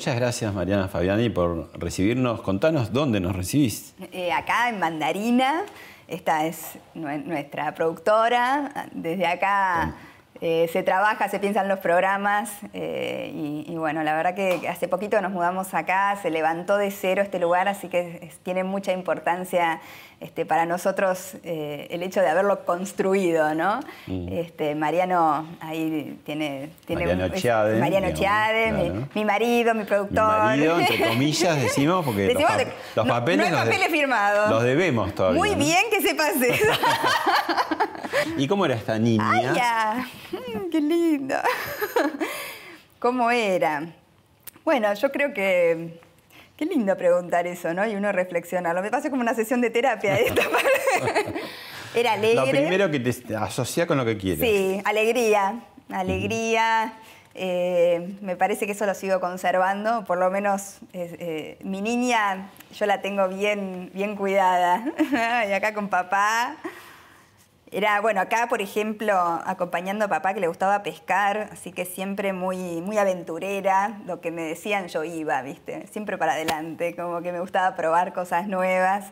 Muchas gracias Mariana Fabiani por recibirnos. Contanos dónde nos recibís. Eh, acá en Mandarina, esta es nue- nuestra productora. Desde acá eh, se trabaja, se piensan los programas eh, y, y bueno, la verdad que hace poquito nos mudamos acá, se levantó de cero este lugar, así que es- tiene mucha importancia este, para nosotros eh, el hecho de haberlo construido, ¿no? Este, Mariano ahí tiene... tiene Mm. Mariano es- Chiade, Mariano digamos, Chiade, mi- claro. mi, marido, mi Mi productor. marido, entre comillas, decimos, porque los, Decimos pa- de- los no- papeles, no hay los papeles firmados. Los debemos todavía. Muy ¿no? bien que sepas eso. ¿Y cómo era esta niña? Ay, ya. Mm, Qué lindo. ¿Cómo era? Bueno, yo creo que. Qué lindo preguntar eso, ¿no? Y uno reflexionarlo. Me pasó como una sesión de terapia esta. Era alegre. Lo primero que te asocia con lo que quieres. Sí, alegría, alegría. eh, me parece que eso lo sigo conservando, por lo menos eh, eh, mi niña yo la tengo bien, bien cuidada. y acá con papá. Era, bueno, acá, por ejemplo, acompañando a papá que le gustaba pescar, así que siempre muy, muy aventurera. Lo que me decían yo iba, ¿viste? Siempre para adelante, como que me gustaba probar cosas nuevas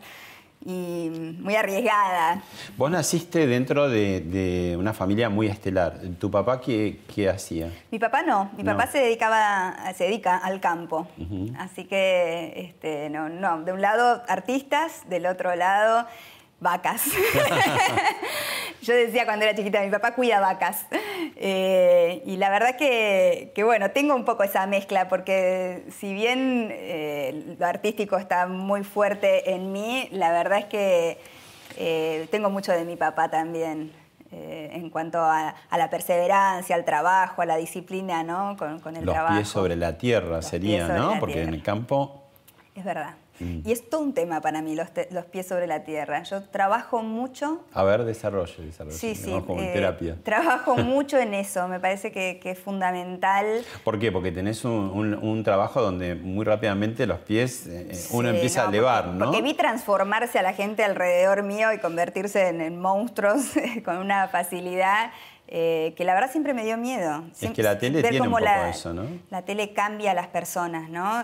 y muy arriesgada. Vos naciste dentro de, de una familia muy estelar. ¿Tu papá qué, qué hacía? Mi papá no, mi No. papá se dedicaba, se dedica al campo. Así que, este, no, no, de un lado artistas, del otro lado vacas. Yo decía cuando era chiquita, mi papá cuida vacas. Eh, y la verdad que, que, bueno, tengo un poco esa mezcla, porque si bien eh, lo artístico está muy fuerte en mí, la verdad es que eh, tengo mucho de mi papá también. en cuanto a, a la perseverancia, al trabajo, a la disciplina, ¿no? Con, con el Los trabajo. pies sobre la tierra Los sería, ¿no? Porque en el campo Es verdad. Mm. Y es todo un tema para mí, los, te- los pies sobre la tierra. Yo trabajo mucho. A ver, desarrollo, desarrollo. Sí, sí. como eh, terapia. Trabajo mucho en eso. Me parece que, que es fundamental. ¿Por qué? Porque tenés un, un- un trabajo donde muy rápidamente los pies eh, uno Sí, empieza a elevar, porque, ¿no? Porque vi transformarse a la gente alrededor mío y convertirse en, en monstruos con una facilidad eh, que la verdad siempre me dio miedo. Es que la tele tiene un poco la, eso, ¿no? La tele cambia a las personas, ¿no?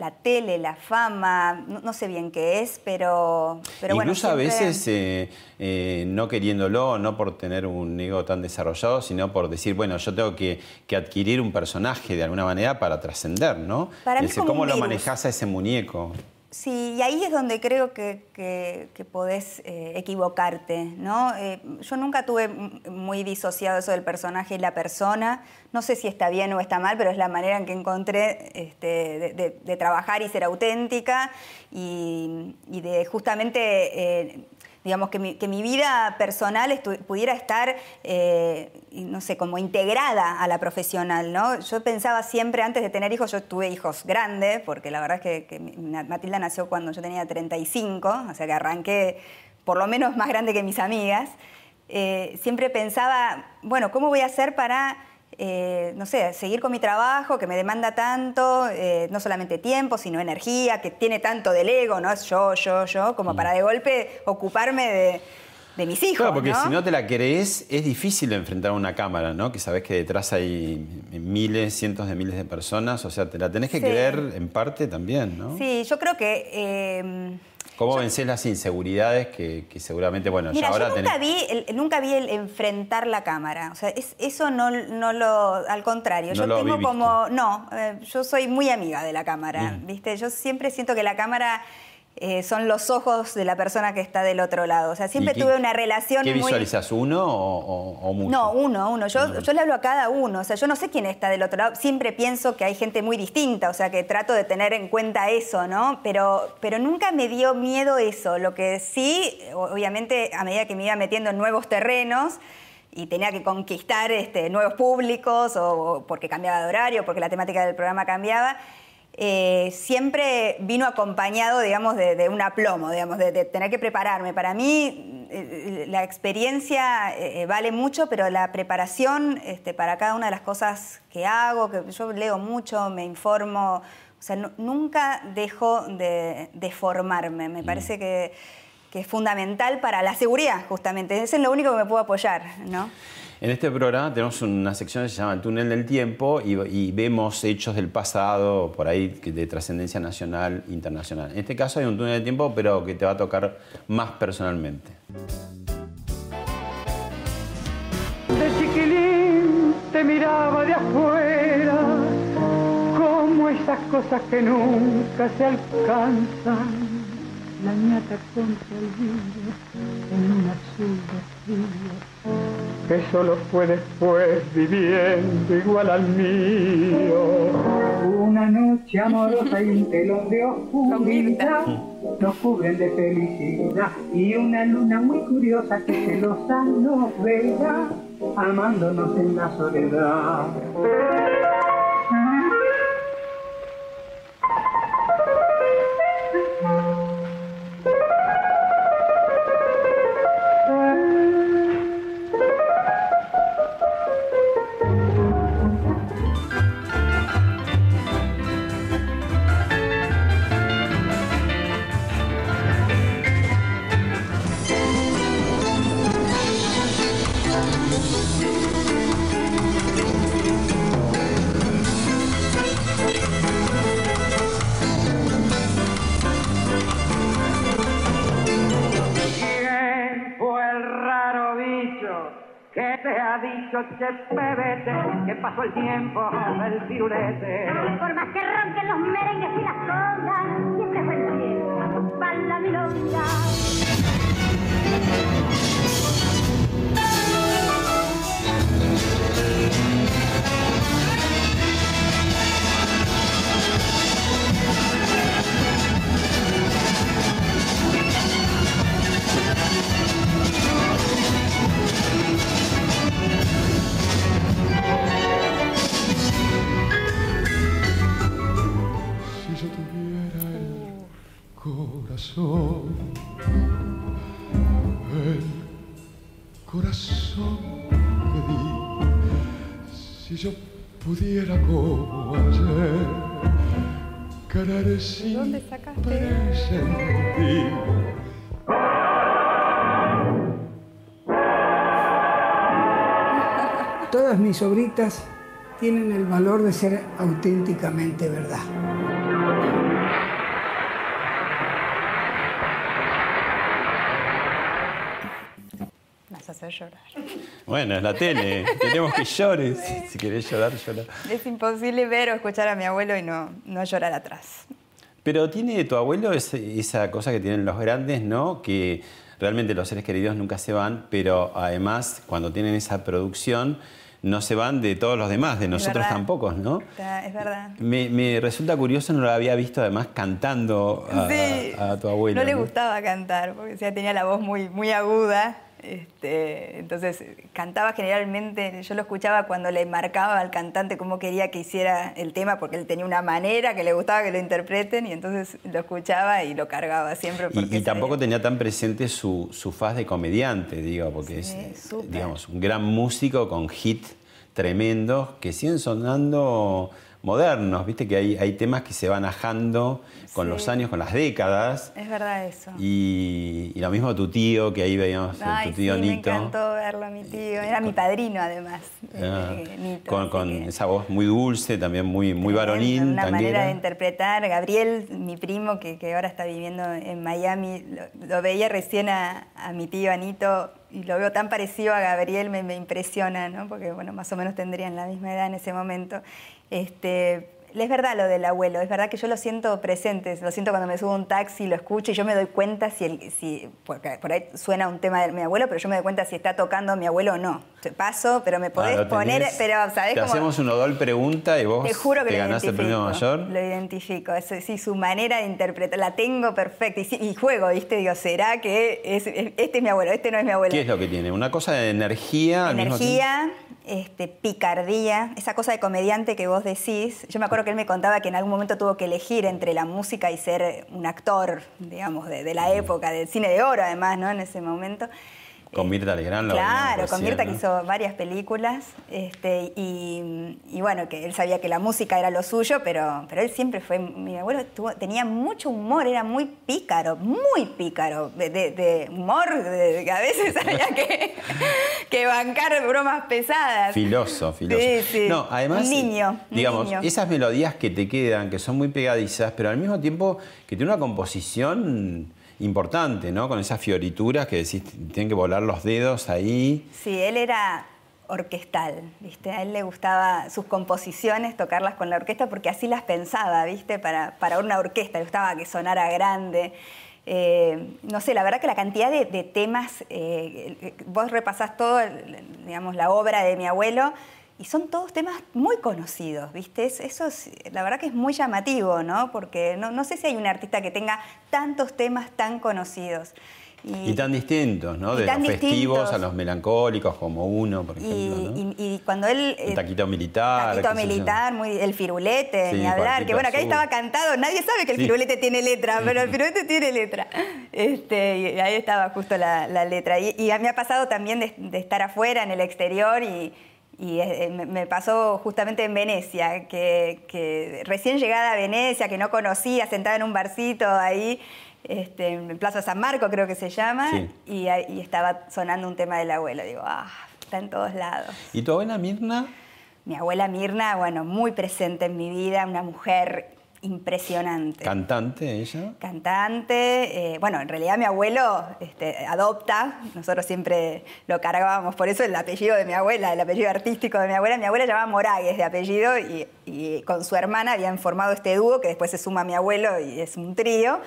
La tele, la fama, no, no sé bien qué es, pero, pero bueno. Incluso a veces eh, eh, no queriéndolo, no por tener un ego tan desarrollado, sino por decir, bueno, yo tengo que, que adquirir un personaje de alguna manera para trascender, ¿no? Para mí Es como ¿Cómo un lo virus. manejás a ese muñeco? Sí, y ahí es donde creo que, que- podés eh, equivocarte, ¿no? Eh, yo nunca tuve muy disociado eso del personaje y la persona. No sé si está bien o está mal, pero es la manera en que encontré este, de, de- de trabajar y ser auténtica y, y de justamente... eh, digamos, que mi, que mi vida personal pudiera estar, eh, no sé, como integrada a la profesional, ¿no? Yo pensaba siempre, antes de tener hijos, yo tuve hijos grandes, porque la verdad es que, que Matilda nació cuando yo tenía 35, o sea que arranqué por lo menos más grande que mis amigas. Eh, siempre pensaba, bueno, ¿cómo voy a hacer para eh, no sé, seguir con mi trabajo que me demanda tanto, eh, no solamente tiempo, sino energía, que tiene tanto del ego, ¿no? Es yo, yo, yo, como para de golpe ocuparme de, de mis hijos. Claro, porque ¿no? si no te la crees, es difícil enfrentar una cámara, ¿no? Que sabes que detrás hay miles, cientos de miles de personas, o sea, te la tenés que Sí. creer en parte también, ¿no? Sí, yo creo que. eh, ¿Cómo vencés las inseguridades que, que seguramente, bueno, Mira, ya ahora yo nunca tenés... vi, el, nunca vi el enfrentar la cámara. O sea, es- eso no, no lo. Al contrario, No yo lo tengo como. No, eh, yo soy muy amiga de la cámara. ¿viste? Yo siempre siento que la cámara eh, son los ojos de la persona que está del otro lado. O sea, siempre tuve una relación ¿Qué muy... visualizas, uno o, o, mucho? No, uno, uno. Yo, yo le hablo a cada uno. O sea, yo no sé quién está del otro lado. Siempre pienso que hay gente muy distinta, o sea, que trato de tener en cuenta eso, ¿no? Pero, pero nunca me dio miedo eso. Lo que sí, obviamente, a medida que me iba metiendo en nuevos terrenos, y tenía que conquistar este, nuevos públicos o porque cambiaba de horario, porque la temática del programa cambiaba, eh, siempre vino acompañado, digamos, de, un aplomo, digamos, de, tener que prepararme. Para mí eh, la experiencia eh, vale mucho, pero la preparación este, para cada una de las cosas que hago, que yo leo mucho, me informo, o sea, nunca dejo de, formarme. Me mm. parece que, que, es fundamental para la seguridad, justamente. Eso es lo único que me puedo apoyar, ¿no? En este programa tenemos una sección que se llama El túnel del tiempo y, vemos hechos del pasado, por ahí, de trascendencia nacional, internacional. En este caso hay un túnel del tiempo, pero que te va a tocar más personalmente. De chiquilín te miraba de afuera, como esas cosas que nunca se alcanzan. La ñata contra el vidrio en un azul vestido que solo fue después viviendo igual al mío. Una noche amorosa y un telón de oscuridad nos cubren de felicidad y una luna muy curiosa que celosa nos verá amándonos en la soledad. Que me vete, que pasó el tiempo del pirulete. Por más que ronquen los merengues y las congas, siempre fue el cielo, para la milonga. El corazón que di, si yo pudiera como ayer querer sin ¿Dónde sacaste? Todas mis obritas tienen el valor de ser auténticamente verdad. Llorar. Bueno, es la tele, tenemos que llores. Si querés llorar, llorar. Es imposible ver o escuchar a mi abuelo y no, no llorar atrás. Pero tiene tu abuelo esa cosa que tienen los grandes, ¿no? Que realmente los seres queridos nunca se van, pero además cuando tienen esa producción no se van de todos los demás, de nosotros tampoco, ¿no? Es verdad. Me, resulta curioso, no lo había visto además cantando a, tu abuelo. No, le gustaba cantar, porque tenía la voz muy, muy aguda este, entonces cantaba generalmente, yo lo escuchaba cuando le marcaba al cantante cómo quería que hiciera el tema, porque él tenía una manera que le gustaba que lo interpreten y entonces lo escuchaba y lo cargaba siempre. Y, tampoco tenía tan presente su, su, faz de comediante, digo, porque es digamos, un gran músico con hit tremendos que siguen sonando modernos, viste que hay, hay temas que se van ajando con los años, con las décadas. Es verdad eso. Y, lo mismo tu tío, que ahí veíamos tu tío sí, Nito. Me encantó verlo a mi tío, era mi padrino además. Ah, con, esa voz muy dulce, también muy, muy varonil. Una manera de interpretar. Gabriel, mi primo, que, ahora está viviendo en Miami, lo, veía recién a, a mi tío Anito y lo veo tan parecido a Gabriel, me, me, impresiona, ¿no? porque bueno, más o menos tendrían la misma edad en ese momento. Este, es verdad lo del abuelo, es verdad que yo lo siento presente, lo siento cuando me subo a un taxi, lo escucho y yo me doy cuenta si, el, si porque por ahí suena un tema de mi abuelo, pero yo me doy cuenta si está tocando mi abuelo o no. Te paso, pero me Ah, podés poner, tenés. pero ¿sabés Te cómo? hacemos un odol pregunta y vos Te juro que te ganás el premio mayor. Lo identifico, eso, sí, su manera de interpretar, la tengo perfecta. Y, juego, ¿viste? Digo, ¿será que es, es- este es mi abuelo, este no es mi abuelo? ¿Qué es lo que tiene? Una cosa de energía al mismo tiempo? Energía, este, picardía, esa cosa de comediante que vos decís. Yo me acuerdo que él me contaba que en algún momento tuvo que elegir entre la música y ser un actor, digamos, de, de la época, del cine de oro además, ¿no? En ese momento. Con Mirta Legrand Claro, con Mirta que hizo varias películas este, y, y bueno, que él sabía que la música era lo suyo, pero, pero él siempre fue, mi abuelo tuvo- tenía mucho humor, era muy pícaro, muy pícaro, de, de- de humor, de, que a veces había que, que bancar bromas pesadas. Filoso, filoso. Sí, sí. No, además, Un niño, digamos, niño. esas melodías que te quedan, que son muy pegadizas, pero al mismo tiempo que tiene una composición importante, ¿no? Con esas fiorituras que decís, tienen que volar los dedos ahí. Sí, él era orquestal, ¿viste? A él le gustaba sus composiciones, tocarlas con la orquesta, porque así las pensaba, ¿viste? Para, para una orquesta, le gustaba que sonara grande. Eh, no sé, la verdad que la cantidad de, temas, eh, vos repasás todo, digamos, la obra de mi abuelo, y son todos temas muy conocidos, ¿viste? Es- Eso es, la verdad que es muy llamativo, ¿no? Porque no, no sé si hay un artista que tenga tantos temas tan conocidos. Y tan distintos, ¿no? De los festivos a los melancólicos, como uno, por ejemplo, Y, ¿no? y- y cuando él... El eh, taquito militar. Taquito militar, muy, el firulete, Sí, ni hablar. Que bueno, que ahí Azul. estaba cantado. Nadie sabe que el Sí. firulete tiene letra, pero el firulete tiene letra. Este, y ahí estaba justo la, la letra. Y, y a mí me ha pasado también de, de estar afuera, en el exterior, y, y, eh, me, pasó justamente en Venecia, que, que recién llegada a Venecia, que no conocía, sentada en un barcito ahí. Este, en Plaza San Marco creo que se llama, Sí. y, y estaba sonando un tema del abuelo. Digo, ah, está en todos lados. ¿Y tu abuela Mirna? Mi abuela Mirna, bueno, muy presente en mi vida, una mujer impresionante. ¿Cantante ella? Cantante, eh, bueno, en realidad mi abuelo este, adopta, nosotros siempre lo cargábamos, por eso el apellido de mi abuela, el apellido artístico de mi abuela, mi abuela llamaba Moragues de apellido y, y con su hermana habían formado este dúo que después se suma mi abuelo y es un trío,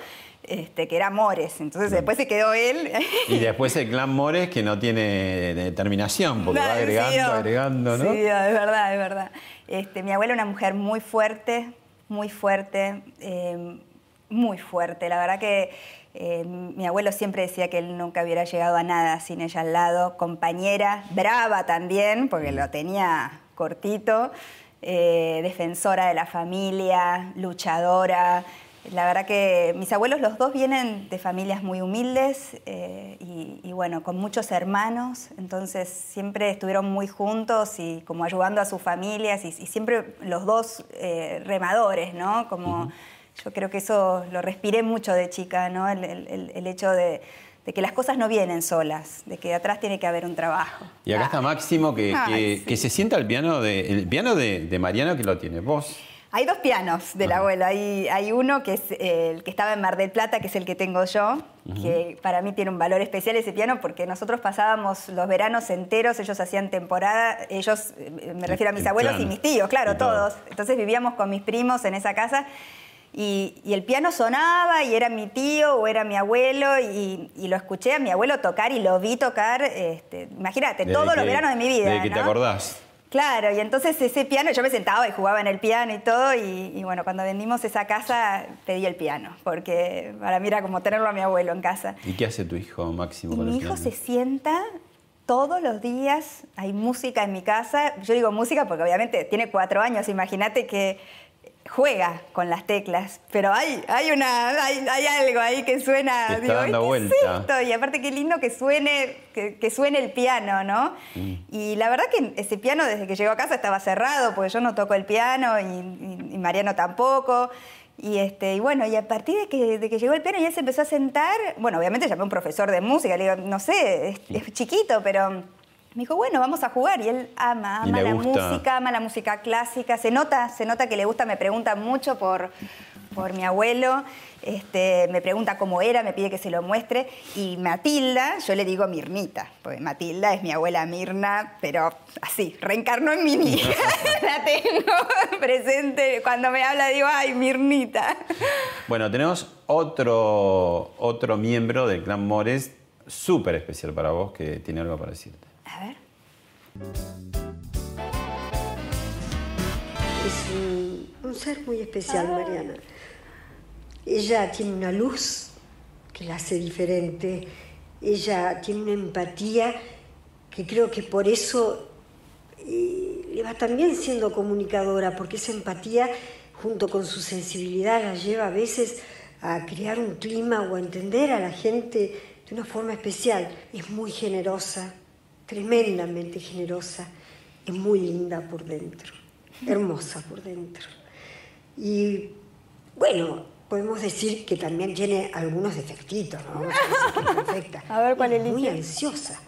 este, que era Mores, entonces después se quedó él. Y después el clan Mores que no tiene determinación, porque va agregando, sí, agregando, ¿no? Sí, es verdad, es verdad. Este, mi abuela una mujer muy fuerte, muy fuerte, eh, muy fuerte. La verdad que eh, mi abuelo siempre decía que él nunca hubiera llegado a nada sin ella al lado. Compañera, brava también, porque lo tenía cortito, eh, defensora de la familia, luchadora. La verdad que mis abuelos los dos vienen de familias muy humildes eh, y, y bueno, con muchos hermanos, entonces siempre estuvieron muy juntos y como ayudando a sus familias y, y siempre los dos eh, remadores, ¿no? Como yo creo que eso lo respiré mucho de chica, ¿no? El, el- el- el hecho de, de que las cosas no vienen solas, de que atrás tiene que haber un trabajo. Y acá está Máximo que, que, sí. que se sienta el piano de el piano de, de Mariano que lo tiene vos. Hay dos pianos del abuelo. Hay, hay uno que es el que estaba en Mar del Plata, que es el que tengo yo, que para mí tiene un valor especial ese piano porque nosotros pasábamos los veranos enteros, ellos hacían temporada, ellos, eh, me refiero a mis el abuelos y mis tíos, claro, Y todo. todos. Entonces vivíamos con mis primos en esa casa. Y, y el piano sonaba y era mi tío o era mi abuelo y, y lo escuché a mi abuelo tocar y lo vi tocar, este, imagínate, Desde todos los veranos de mi vida. Desde que te ¿no? acordás. Claro, y entonces ese piano, yo me sentaba y jugaba en el piano y todo, y, y bueno, cuando vendimos esa casa pedí el piano, porque para mí era como tenerlo a mi abuelo en casa. ¿Y qué hace tu hijo Máximo Y con mi el hijo piano? se sienta todos los días, hay música en mi casa, yo digo música porque obviamente tiene cuatro años, imagínate que juega con las teclas, pero hay, hay, una, hay, hay algo ahí que suena, Te está digo, dando "¿Qué es vuelta". esto?". Y aparte qué lindo que suene, que, que suene el piano, ¿no? Mm. Y la verdad que ese piano desde que llegó a casa estaba cerrado, porque yo no toco el piano y, y- y Mariano tampoco. Y, este, y bueno, y a partir de que, de que llegó el piano y él se empezó a sentar, bueno, obviamente llamé a un profesor de música, le digo, no sé, es, es chiquito, pero Me dijo, bueno, vamos a jugar. Y él ama, ama la gusta. música, ama la música clásica. Se nota, se nota que le gusta, me pregunta mucho por, por mi abuelo. Este, me pregunta cómo era, me pide que se lo muestre. Y Matilda, yo le digo Mirnita, porque Matilda es mi abuela Mirna, pero así, reencarnó en mi niña. la tengo presente. Cuando me habla digo, ay, Mirnita. Bueno, tenemos otro, otro miembro del clan Mores súper especial para vos que tiene algo para decirte. A ver. Es un, un ser muy especial, Mariana. Ella tiene una luz que la hace diferente. Ella tiene una empatía que creo que por eso eh, le va también siendo comunicadora, porque esa empatía, junto con su sensibilidad, la lleva a veces a crear un clima o a entender a la gente de una forma especial. Es muy generosa, tremendamente generosa, es muy linda por dentro, hermosa por dentro. Y bueno, podemos decir que también tiene algunos defectitos, ¿no? Vamos a decir que es perfecta. A ver, ¿cuál es? Muy ansiosa.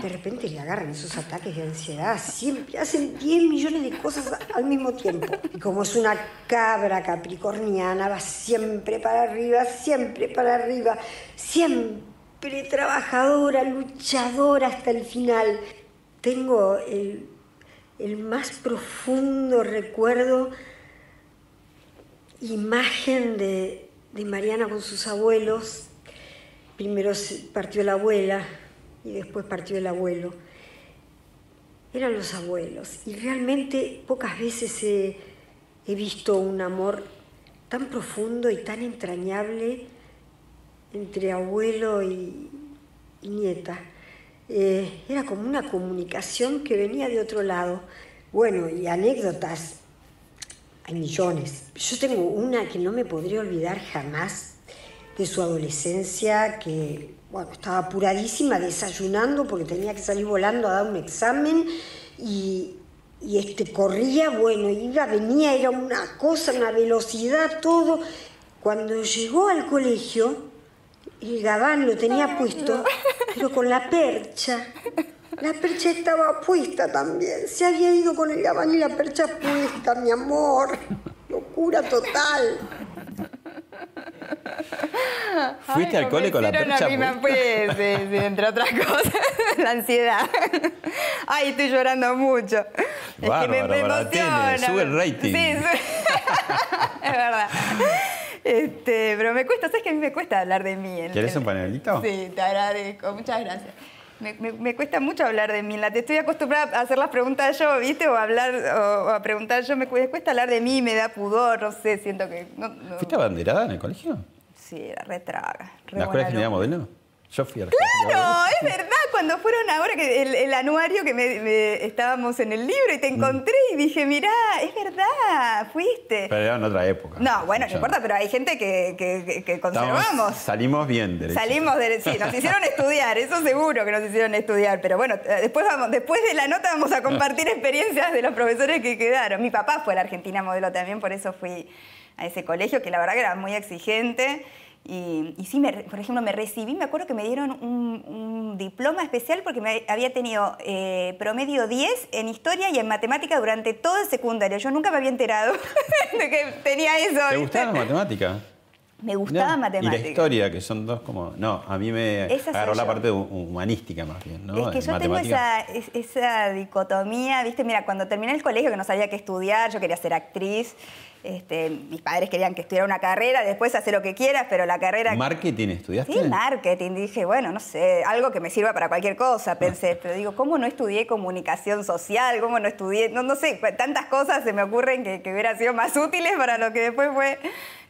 De repente le agarran esos ataques de ansiedad, siempre hacen 10 millones de cosas al mismo tiempo. Y como es una cabra capricorniana, va siempre para arriba, siempre para arriba, siempre trabajadora, luchadora hasta el final. Tengo el, más profundo recuerdo, imagen de, de Mariana con sus abuelos. Primero partió la abuela y después partió el abuelo. Eran los abuelos y realmente pocas veces he visto un amor tan profundo y tan entrañable entre abuelo y, y nieta. Eh, era como una comunicación que venía de otro lado. Bueno, y anécdotas, hay millones. Yo tengo una que no me podría olvidar jamás de su adolescencia, que bueno, estaba apuradísima desayunando porque tenía que salir volando a dar un examen y, y este, corría, bueno, iba, venía, era una cosa, una velocidad, todo. Cuando llegó al colegio, el gabán lo tenía puesto, pero con la percha. La percha estaba puesta también. Se había ido con el gabán y la percha puesta, mi amor. Locura total. ¿Fuiste al cole con la percha puesta? pues, sí, sí, entre otras cosas, la ansiedad. Ay, estoy llorando mucho. es que me, me emociona. sube el rating. Sí, sube- es verdad. Este, pero me cuesta, ¿sabes que a mí me cuesta hablar de mí? en- ¿Querés en- un panelito? Sí, te agradezco, muchas gracias. Me, me- me cuesta mucho hablar de mí. Estoy acostumbrada a hacer las preguntas yo, ¿viste? O a hablar, o, a preguntar yo. Me cu- me cuesta hablar de mí, me da pudor, no sé, siento que... No, no- ¿Fuiste abanderada en el colegio? Sí, era re traga. re ¿La escuela alumna. modelo? Yo fui a la escuela general No, modelo. es verdad, cuando fueron ahora que el, el anuario que me, me- estábamos en el libro y te encontré y dije, mirá, es verdad, fuiste. Pero era en otra época. No, bueno, no importa, pero hay gente que, que- que- conservamos. salimos bien, derecho. Salimos de... Sí, nos hicieron estudiar, eso seguro que nos hicieron estudiar, pero bueno, eh, después, vamos, después de la nota vamos a compartir experiencias de los profesores que quedaron. Mi papá fue a la Argentina modelo también, por eso fui a ese colegio, que la verdad que era muy exigente. Y, y sí, me- por ejemplo, me recibí, me acuerdo que me dieron un, un diploma especial porque me había tenido eh, promedio 10 en historia y en matemática durante todo el secundario. Yo nunca me había enterado de que tenía eso. ¿Te ¿viste? gustaba la matemática? Me gustaba No, matemática. Y la historia, que son dos como... No, a mí me Esa agarró la yo. parte hu- humanística más bien, ¿no? Es que yo tengo esa dicotomía, ¿viste? Mira, cuando terminé el colegio que no sabía qué estudiar, yo quería ser actriz, este, mis padres querían que estudiara una carrera, después hacer lo que quieras, pero la carrera... ¿Marketing estudiaste? Sí, marketing. Dije, bueno, no sé, algo que me sirva para cualquier cosa, pensé. Pero digo, ¿cómo no estudié comunicación social? ¿Cómo no estudié? No, no sé, tantas cosas se me ocurren que, que hubieran sido más útiles para lo que después fue,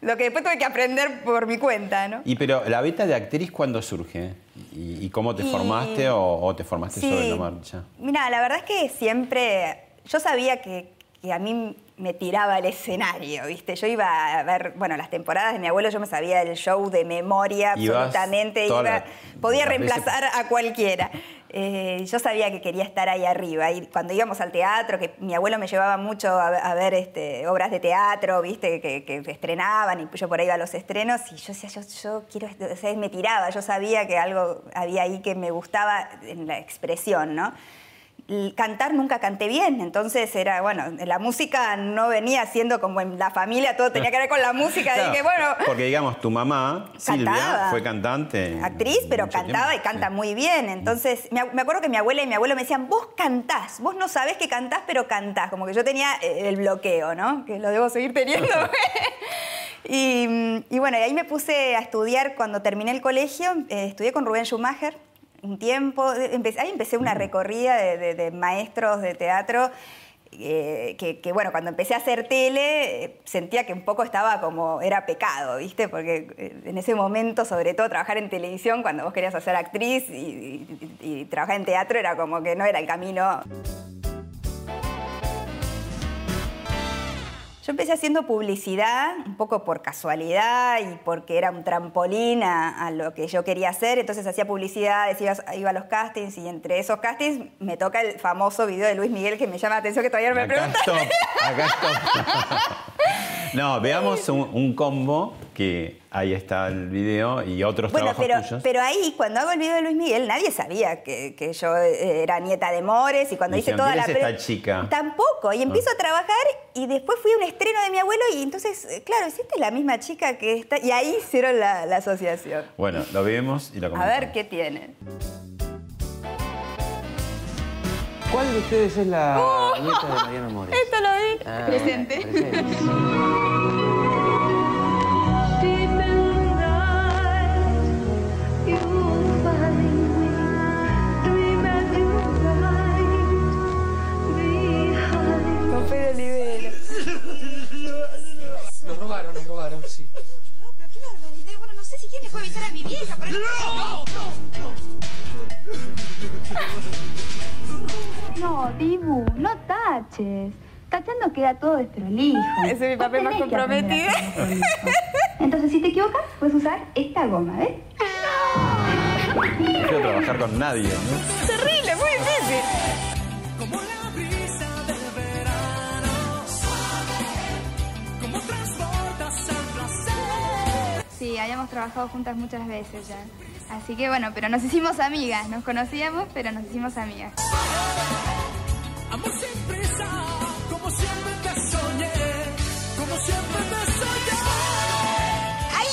lo que después tuve que aprender por mi cuenta, ¿no? Y pero la beta de actriz, ¿cuándo surge? ¿Y, y cómo te Y- formaste o, o te formaste sobre la marcha? Mira, la verdad es que siempre yo sabía que, que a mí me tiraba al escenario, ¿viste? Yo iba a ver, bueno, las temporadas de mi abuelo, yo me sabía el show de memoria absolutamente, iba- podía veces- reemplazar a cualquiera. Eh, yo sabía que quería estar ahí arriba y cuando íbamos al teatro, que mi abuelo me llevaba mucho a, a ver este, obras de teatro, viste, que, que estrenaban y yo por ahí iba a los estrenos y yo decía, yo, yo quiero, esto", o sea, me tiraba, yo sabía que algo había ahí que me gustaba en la expresión, ¿no? Cantar nunca canté bien, entonces era, bueno, la música no venía siendo como en la familia, todo tenía que ver con la música, Claro, dije, bueno, Porque digamos, tu mamá, Silvia, fue cantante. actriz, pero cantaba tiempo. y canta muy bien. Entonces, me, acuerdo que mi abuela y mi abuelo me decían, vos cantás, vos no sabés que cantás, pero cantás. Como que yo tenía eh, el bloqueo, ¿no? Que lo debo seguir teniendo. y, y bueno, y ahí me puse a estudiar cuando terminé el colegio. eh, estudié con Rubén Schumacher un tiempo. Empecé, ahí empecé una recorrida de, de- de maestros de teatro. eh, que, que, bueno, cuando empecé a hacer tele eh, sentía que un poco estaba como, era pecado, ¿viste? Porque eh, en ese momento, sobre todo trabajar en televisión, cuando vos querías hacer actriz y, y- y trabajar en teatro era como que no era el camino. Yo empecé haciendo publicidad un poco por casualidad y porque era un trampolín a, a lo que yo quería hacer. Entonces hacía publicidad, iba, iba a los castings y entre esos castings me toca el famoso video de Luis Miguel que me llama la atención que todavía no me Acá preguntan. stop, acá stop. No, veamos un, un combo que ahí está el video y otros Bueno, trabajos pero, tuyos. pero ahí, cuando hago el video de Luis Miguel, nadie sabía que, que yo eh, era nieta de Mores y cuando hice toda "¿Quién la... es esta chica?" Tampoco. Y empiezo a trabajar y después fui a un estreno de mi abuelo y entonces, eh, claro, esta es la misma chica que está... Y ahí hicieron la, la asociación. Bueno, lo vemos y lo A comentamos. ver qué tienen. ¿Cuál de ustedes es la nieta de Mariano Mores? Esto lo vi. Ah, Presente. presente. Fede Olivero. Nos robaron, nos robaron, sí. Bueno, no sé si quién le puede evitar a mi vieja, pero No, Dibu, no taches. Tachando queda todo desprolijo. Ese es mi papel más comprometido. Entonces, si te equivocas, puedes usar esta goma, ¿ves? No quiero trabajar con nadie, ¿no? Terrible, muy difícil. Sí, habíamos trabajado juntas muchas veces ya. Así que bueno, pero nos hicimos amigas. Nos conocíamos, pero nos hicimos amigas. Amor sin prisa, como siempre te soñé, como siempre te soñé.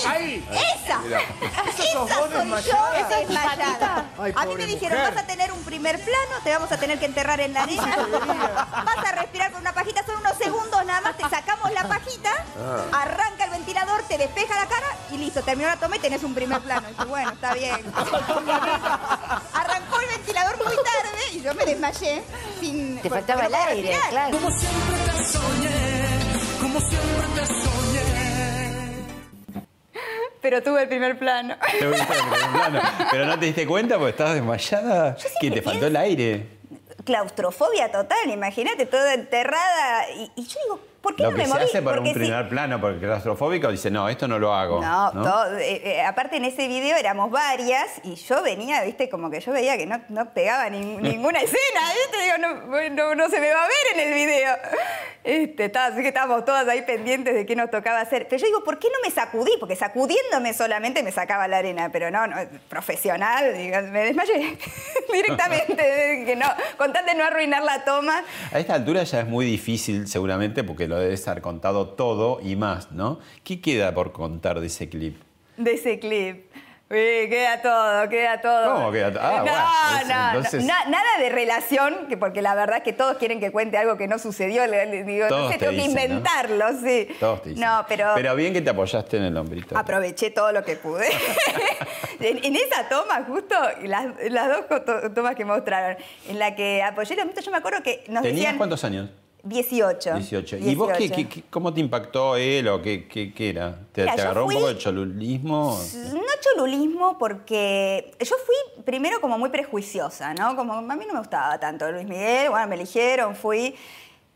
¡Ahí! ¡Esa! ¿Eso sos ¡Esa vos desmayada? ¡Esa es desmayada! Ay, A mí me dijeron, mujer. vas a tener un primer plano, te vamos a tener que enterrar en la arena, vas a respirar con una pajita, son unos segundos nada más, te sacamos la pajita, Ah. arranca te despeja la cara y listo, terminó la toma y tenés un primer plano. Y dije, bueno, está bien. Arrancó el ventilador muy tarde y yo me desmayé sin... Te faltaba el aire, respirar. claro. Como siempre te soñé, como siempre te soñé. Pero tuve el primer plano. A hacer un plano. Pero no te diste cuenta porque estabas desmayada. Que te faltó el aire. Claustrofobia total, imagínate, toda enterrada. Y, y yo digo, ¿por qué Lo no que me se moví? hace para un Porque si- primer plano, porque el claustrofóbico dice, no, esto no lo hago. No, todo, eh, eh, aparte en ese video éramos varias y yo venía, viste, como que yo veía que no, no pegaba ni- ninguna escena, ¿viste? Digo, no, no- no se me va a ver en el video. Este, estaba- así que estábamos todas ahí pendientes de qué nos tocaba hacer. Pero yo digo, ¿por qué no me sacudí? Porque sacudiéndome solamente me sacaba la arena, pero no, no profesional, digo, me desmayé directamente, que no, con tal de no arruinar la toma. A esta altura ya es muy difícil, seguramente, porque lo debe estar contado todo y más, ¿no? ¿Qué queda por contar de ese clip? de ese clip. Uy, queda todo, queda todo. ¿Cómo queda todo? Ah, no, bueno, no, entonces- no, na- nada de relación, que porque la verdad es que todos quieren que cuente algo que no sucedió. digo, no Todos sé, te tengo que dicen, ¿no? inventarlo, sí. Todos te dicen. No, pero, Pero bien que te apoyaste en el hombrito. aproveché todo lo que pude. en, en esa toma, justo, las, las dos tomas que mostraron, en la que apoyé el hombrito, yo me acuerdo que nos ¿Tenías decían... cuántos años? 18. 18. ¿Y vos qué, 18. qué- qué- cómo te impactó él o qué, qué- qué era? ¿Te, Mira, te yo agarró un fui- poco de cholulismo? No cholulismo porque yo fui primero como muy prejuiciosa, ¿no? Como a mí no me gustaba tanto Luis Miguel, bueno, me eligieron, fui.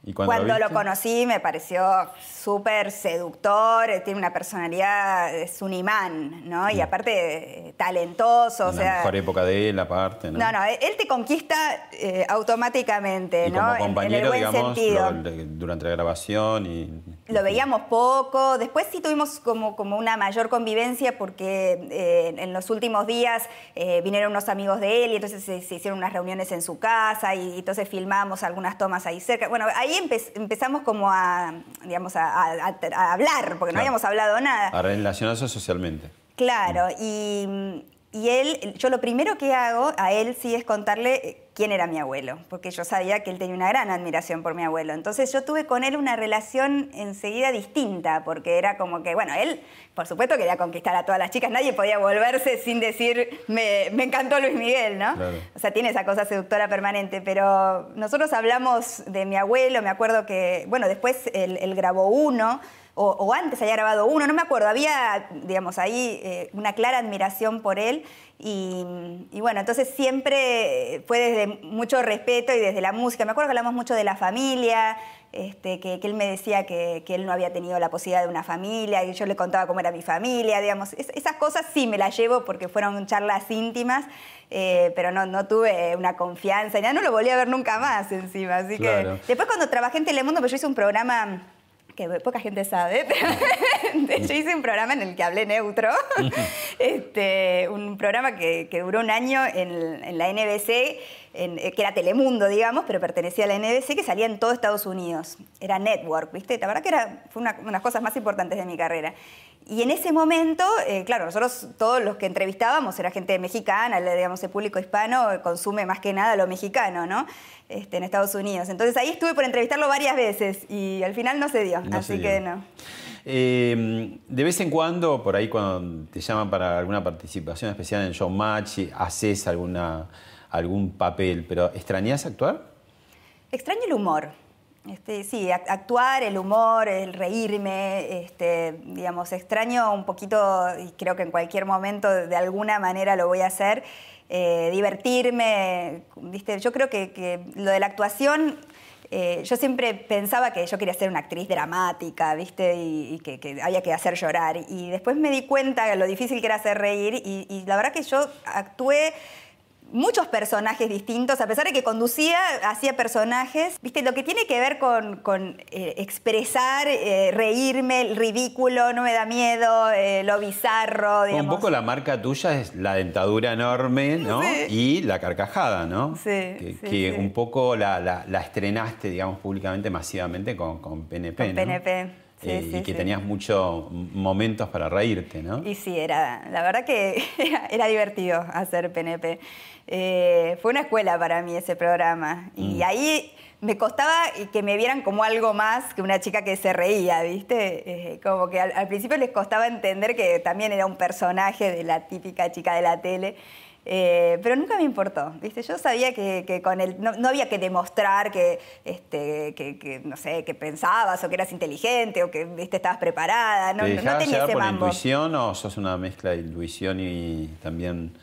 ¿Y cuando, Cuando lo conocí me pareció súper seductor, eh, tiene una personalidad, es un imán, ¿no? Y aparte eh, talentoso, o la sea... mejor época de él, aparte, ¿no? No, no, él te conquista eh, automáticamente, Y ¿no? como En- compañero, en el buen digamos, lo- durante la grabación y... Lo veíamos poco, después sí tuvimos como, como una mayor convivencia porque eh, en los últimos días eh, vinieron unos amigos de él y entonces se, se hicieron unas reuniones en su casa y, entonces filmamos algunas tomas ahí cerca. Bueno, ahí empe- empezamos como a, digamos, a, a- a- a hablar, porque no habíamos hablado nada. A relacionarse socialmente. Claro, y, y él, yo lo primero que hago a él sí es contarle quién era mi abuelo, porque yo sabía que él tenía una gran admiración por mi abuelo. Entonces yo tuve con él una relación enseguida distinta, porque era como que, bueno, él, por supuesto, quería conquistar a todas las chicas, nadie podía volverse sin decir, me, me encantó Luis Miguel, ¿no? Claro. O sea, tiene esa cosa seductora permanente, pero nosotros hablamos de mi abuelo, me acuerdo que, bueno, después él, él grabó uno, o, o antes había grabado uno, no me acuerdo, había, digamos, ahí eh, una clara admiración por él y, y bueno, entonces siempre fue desde mucho respeto y desde la música. Me acuerdo que hablamos mucho de la familia, este, que, que él me decía que, que él no había tenido la posibilidad de una familia, y yo le contaba cómo era mi familia, digamos. Es- esas cosas sí me las llevo porque fueron charlas íntimas, eh, pero no, no tuve una confianza, y nada, no lo volví a ver nunca más encima. Así Claro. que después cuando trabajé en Telemundo, pues yo hice un programa que poca gente sabe. yo hice un programa en el que hablé neutro, este, un programa que, que duró un año en, en la NBC, en- eh, que era Telemundo, digamos, pero pertenecía a la NBC, que salía en todo Estados Unidos. Era Network, ¿viste? La verdad que era, fue una, una de las cosas más importantes de mi carrera. Y en ese momento, eh, claro, nosotros todos los que entrevistábamos era gente mexicana, digamos, el público hispano consume más que nada lo mexicano, ¿no? Este, en Estados Unidos. Entonces ahí estuve por entrevistarlo varias veces y al final no se dio, No así se que no. Eh, de vez en cuando, por ahí cuando te llaman para alguna participación especial en Showmatch, haces alguna, algún papel, pero ¿extrañas actuar? Extraño el humor. Este, sí, ac- actuar, el humor, el reírme, este, digamos, extraño un poquito, y creo que en cualquier momento de alguna manera lo voy a hacer, eh, divertirme, ¿viste? Yo creo que, que lo de la actuación, eh, yo siempre pensaba que yo quería ser una actriz dramática, ¿viste? Y, y que, que había que hacer llorar. Y después me di cuenta de lo difícil que era hacer reír y, y la verdad que yo actué muchos personajes distintos, a pesar de que conducía, hacía personajes. Viste, lo que tiene que ver con, con, eh, expresar, eh, reírme, el ridículo, no me da miedo, eh, lo bizarro, digamos. Un poco la marca tuya es la dentadura enorme, ¿no? Sí. Y la carcajada, ¿no? Sí, Que, sí, que sí. un poco la, la- la estrenaste, digamos, públicamente, masivamente con, con PNP, Con ¿no? PNP, sí, Eh, sí, y que sí. tenías muchos momentos para reírte, ¿no? Y sí, era, la verdad que era, era divertido hacer PNP. Eh, fue una escuela para mí ese programa. Mm. Y ahí me costaba que me vieran como algo más que una chica que se reía, ¿viste? Eh, como que al, al principio les costaba entender que también era un personaje de la típica chica de la tele. Eh, pero nunca me importó, ¿viste? Yo sabía que, que con el, no, no había que demostrar que, este, que, que, no sé, que pensabas o que eras inteligente o que, ¿viste? estabas preparada. No, ¿Te no- tenía ese por mambo. intuición o sos una mezcla de intuición y también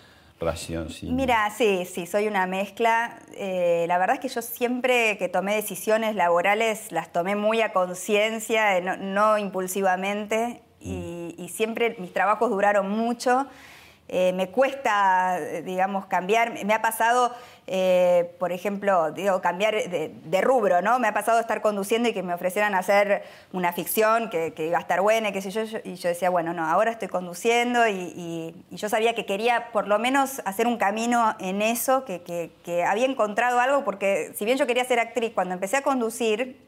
Mira, sí, sí, soy una mezcla. Eh, la verdad es que yo siempre que tomé decisiones laborales las tomé muy a conciencia, eh, no, no impulsivamente, y, y siempre mis trabajos duraron mucho. Eh, me cuesta, eh, digamos, cambiar. Me ha pasado, eh, por ejemplo, digo, cambiar de, rubro, ¿no? Me ha pasado estar conduciendo y que me ofrecieran hacer una ficción que, iba a estar buena, y qué sé yo, yo- y yo decía, bueno, no, ahora estoy conduciendo y, yo sabía que quería por lo menos hacer un camino en eso, que había encontrado algo, porque si bien yo quería ser actriz, cuando empecé a conducir,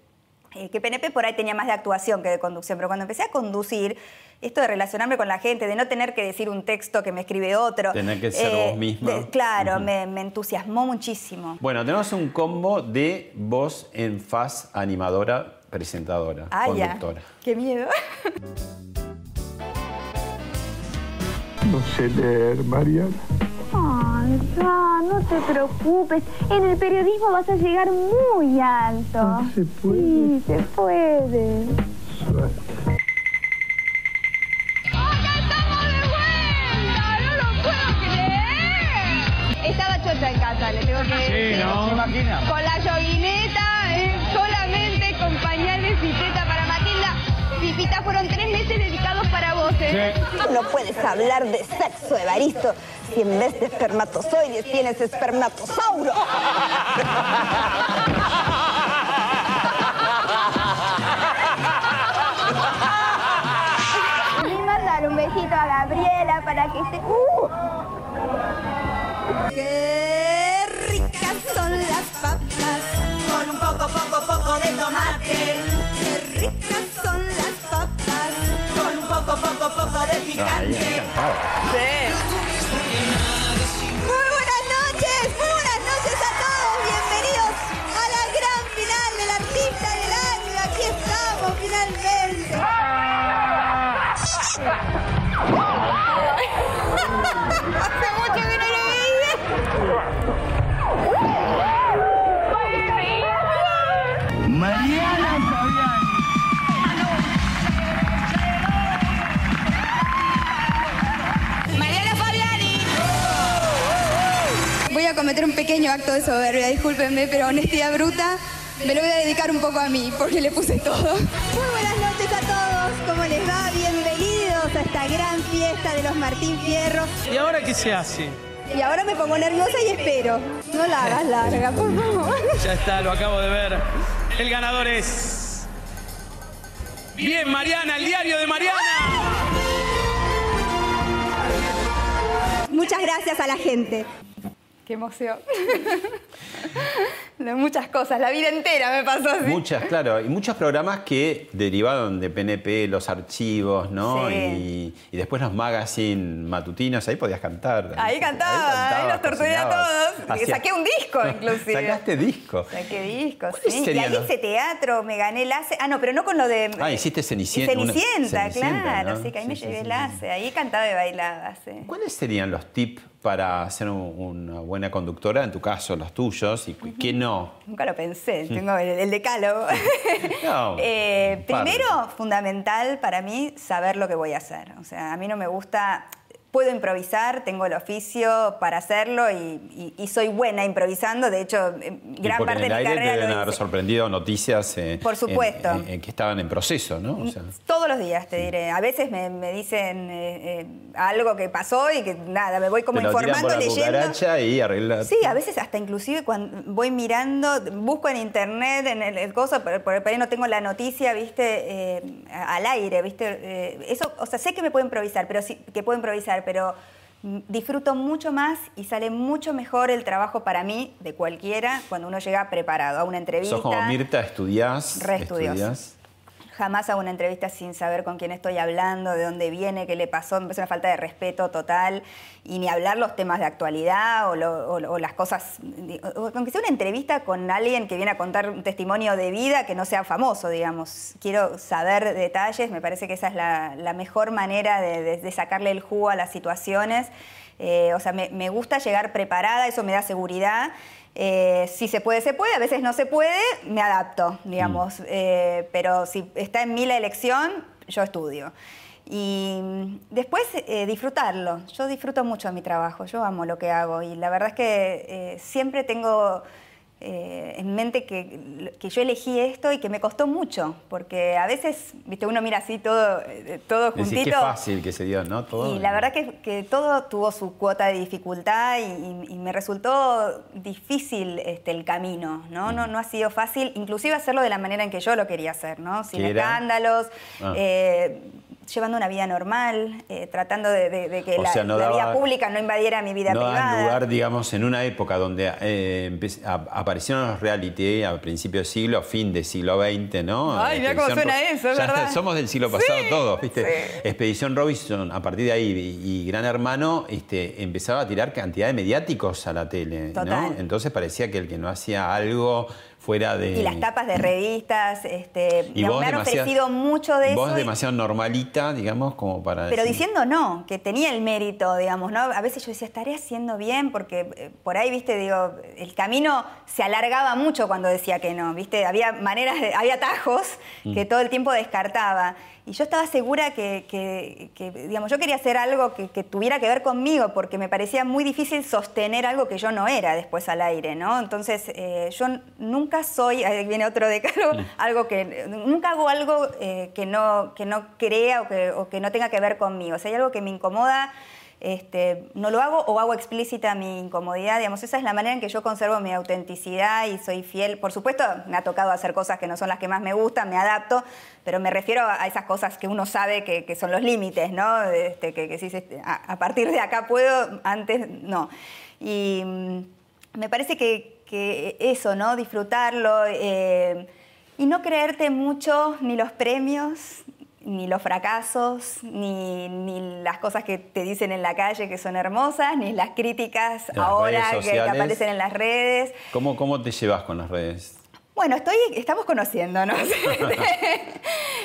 eh, que PNP por ahí tenía más de actuación que de conducción, pero cuando empecé a conducir, esto de relacionarme con la gente, de no tener que decir un texto que me escribe otro. eh, Tener que ser vos misma. de- claro, me, me entusiasmó muchísimo. Bueno, tenemos un combo de voz en faz animadora, presentadora, Ah, ya. conductora. Qué miedo. No sé leer, Mariana. Ay, no te preocupes. En el periodismo vas a llegar muy alto. No se puede. Sí, se puede. Suerte. en casa, le tengo que decir. Sí, ¿no? Con la yoguineta, eh, solamente con pañales y teta para Matilda. Pipita, fueron tres meses dedicados para vos, ¿eh? Sí. No puedes hablar de sexo, Evaristo si en vez de espermatozoides tienes espermatosauro. Y mandar un besito a Gabriela para que esté... ¡Uh! ¡Qué ricas son las papas! Con un poco, poco, poco de tomate. ¡Qué ricas son las papas! Con un poco, poco, poco de picante. Muy pequeño acto de soberbia, discúlpenme, pero honestidad bruta. Me lo voy a dedicar un poco a mí, porque le puse todo. Muy buenas noches a todos, ¿cómo les va? Bienvenidos a esta gran fiesta de los Martín Fierro. ¿Y ahora qué se hace? Y ahora me pongo nerviosa y espero. No la hagas larga, por favor. Ya está, lo acabo de ver. El ganador es. Bien, Mariana, el diario de Mariana. Muchas gracias a la gente. Qué emoción. De muchas cosas, la vida entera me pasó así. Muchas, claro, y muchos programas que derivaron de PNP, los archivos, ¿no? Sí. Y, y después los magazine matutinos, ahí podías cantar. Ahí cantaba, ahí, cantabas, los torturé a todos. Saqué un disco, inclusive. Sacaste disco. Saqué ¿Cuáles sí. Y ahí los- hice teatro, me gané el ACE. Ah, no, pero no con lo de... Ah, hiciste Cenicienta. Cenicienta, claro, ¿no? sí, que ahí me Sí, llevé el. ACE. Ahí cantaba y bailaba. ¿Cuáles serían los tips para ser un- una buena conductora, en tu caso, los tuyos, y qué no? Nunca lo pensé, tengo el, el decálogo. No, Eh, primero, fundamental para mí, saber lo que voy a hacer. O sea, a mí no me gusta... Puedo improvisar, tengo el oficio para hacerlo y, y- y soy buena improvisando. De hecho, eh, Y gran parte en de mi aire carrera deben haber sorprendido noticias eh, Por supuesto. en- en- en que estaban en proceso, ¿no? O sea, Todos los días, te diré. A veces me, me dicen eh, eh, algo que pasó y que nada, me voy como te lo tiran informando, por la leyendo. y arregla. Sí, a veces hasta inclusive cuando voy mirando, busco en internet, en el, el cosa, por, por ahí no tengo la noticia, viste, eh, al aire, viste. eso, o sea, sé que me puedo improvisar, pero sí, que puedo improvisar, pero disfruto mucho más y sale mucho mejor el trabajo para mí de cualquiera cuando uno llega preparado a una entrevista. Sos como Mirta, estudiás. Re estudiás. Jamás hago una entrevista sin saber con quién estoy hablando, de dónde viene, qué le pasó. Me parece una falta de respeto total. Y ni hablar los temas de actualidad o, lo- o- las cosas. o- Aunque sea una entrevista con alguien que viene a contar un testimonio de vida que no sea famoso, digamos. Quiero saber detalles. Me parece que esa es la, mejor manera de, sacarle el jugo a las situaciones. Eh, o sea, me gusta llegar preparada, eso me da seguridad. Eh, si se puede, se puede, a veces no se puede, me adapto, digamos. Eh, pero si está en mí la elección, yo estudio. Y mm, después eh, disfrutarlo. Yo disfruto mucho mi trabajo, yo amo lo que hago y la verdad es que siempre tengo eh, en mente que, que yo elegí esto y que me costó mucho, porque a veces, viste, uno mira así todo, eh, todo Decís juntito. fácil que se dio, ¿no? Todo. Y la verdad que, que todo tuvo su cuota de dificultad y, y- y me resultó difícil este, el camino, ¿no? ¿no? No ha sido fácil, inclusive hacerlo de la manera en que yo lo quería hacer, ¿no? Sin escándalos, Ah. eh, llevando una vida normal, eh, tratando de, de- de que O la, sea, no la vida pública no invadiera mi vida no privada. lugar, digamos, en una época donde eh, a- aparecieron los reality a principio de siglo, fin del siglo XX, ¿no? Ay, mirá cómo suena Ro- eso, Ya verdad. Somos del siglo pasado Sí, todos, ¿viste? sí. Expedición Robinson, a partir de ahí, y, y Gran Hermano este, empezaba a tirar cantidad de mediáticos a la tele, Total. ¿no? Entonces parecía que el que no hacía algo fuera de... Y las tapas de revistas, este, Y vos me han ofrecido mucho de Vos eso. y- demasiado normalita, digamos, como para Pero decir- diciendo no, que tenía el mérito, digamos, ¿no? A veces yo decía, estaré haciendo bien, porque eh, por ahí, viste, digo, el camino se alargaba mucho cuando decía que no, viste, había maneras, de- había atajos Mm. que todo el tiempo descartaba. Y yo estaba segura que, que- que, digamos, yo quería hacer algo que, que tuviera que ver conmigo, porque me parecía muy difícil sostener algo que yo no era después al aire, ¿no? Entonces, eh, yo nunca soy, ahí viene otro decálogo, algo que, nunca hago algo eh, que, no, que no crea o que, o que no tenga que ver conmigo. O sea, hay algo que me incomoda, este, no lo hago o hago explícita mi incomodidad, digamos, esa es la manera en que yo conservo mi autenticidad y soy fiel. Por supuesto, me ha tocado hacer cosas que no son las que más me gustan, me adapto, pero me refiero a esas cosas que uno sabe que, son los límites, ¿no? Este, que, si se- a, a partir de acá puedo, antes no. Y mm, me parece que, que eso, ¿no? Disfrutarlo eh, y no creerte mucho ni los premios, ni los fracasos, ni, ni las cosas que te dicen en la calle que son hermosas, ni las críticas Las ahora que- que, aparecen en las redes. ¿Cómo, ¿Cómo te llevas con las redes? Bueno, estoy, estamos conociéndonos.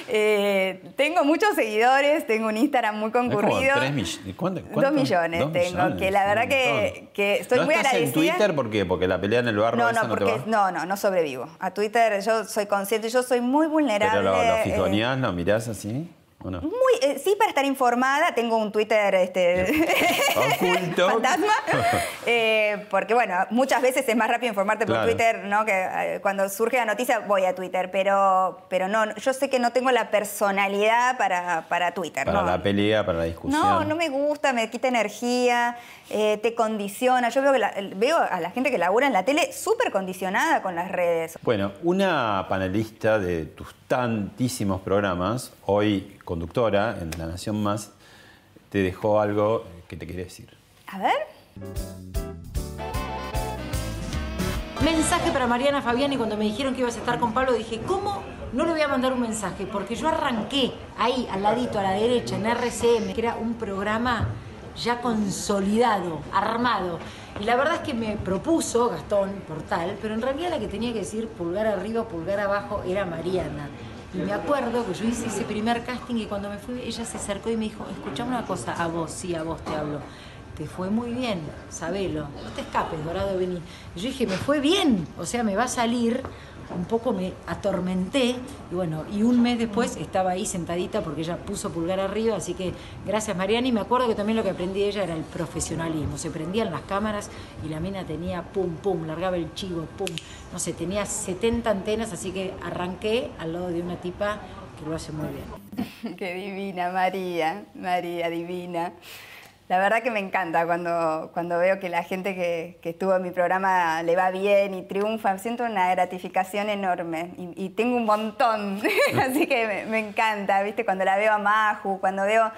Eh, tengo muchos seguidores, tengo un Instagram muy concurrido. tres mill- ¿cuánto- Dos cuánto? millones Dos tengo, millones, que la verdad que, que estoy ¿No muy estás agradecida. en Twitter por qué? Porque la pelea en el barro No, no, no, te porque va. no, no, no sobrevivo. A Twitter yo soy consciente, yo soy muy vulnerable. Pero lo, lo fijoneás, lo mirás así, ¿o no? muy, eh, sí, para estar informada, tengo un Twitter este, Oculto. fantasma, eh, porque bueno, muchas veces es más rápido informarte por Claro. Twitter, ¿no? Que eh, cuando surge la noticia voy a Twitter, pero, pero no, yo sé que no tengo la personalidad para, para Twitter, Para ¿no? la pelea, para la discusión. No, no me gusta, me quita energía, eh, te condiciona. Yo veo, que la- veo a la gente que labura en la tele súper condicionada con las redes. Bueno, una panelista de tus tantísimos programas, hoy conductora en La Nación Más, te dejó algo que te quería decir. A ver. Mensaje para Mariana Fabiani cuando me dijeron que ibas a estar con Pablo, dije, ¿cómo no le voy a mandar un mensaje? Porque yo arranqué ahí, al ladito, a la derecha, en RCM, que era un programa ya consolidado, armado. Y la verdad es que me propuso Gastón Portal, pero en realidad la que tenía que decir pulgar arriba, pulgar abajo era Mariana. Y me acuerdo que yo hice ese primer casting y cuando me fui, ella se acercó y me dijo, escuchame una cosa, a vos, sí, a vos te hablo. Te fue muy bien, sabelo. No te escapes, Dorado, vení. Yo dije, me fue bien, o sea, me va a salir. Un poco me atormenté y bueno, y un mes después estaba ahí sentadita porque ella puso pulgar arriba, así que gracias Mariana y me acuerdo que también lo que aprendí de ella era el profesionalismo, se prendían las cámaras y la mina tenía pum pum, largaba el chivo, pum, no sé, tenía 70 antenas, así que arranqué al lado de una tipa que lo hace muy bien. Qué divina, María, María divina. La verdad que me encanta cuando, cuando veo que la gente que, estuvo en mi programa le va bien y triunfa. Siento una gratificación enorme y, tengo un montón, así que me, encanta, ¿viste? Cuando la veo a Maju, cuando veo,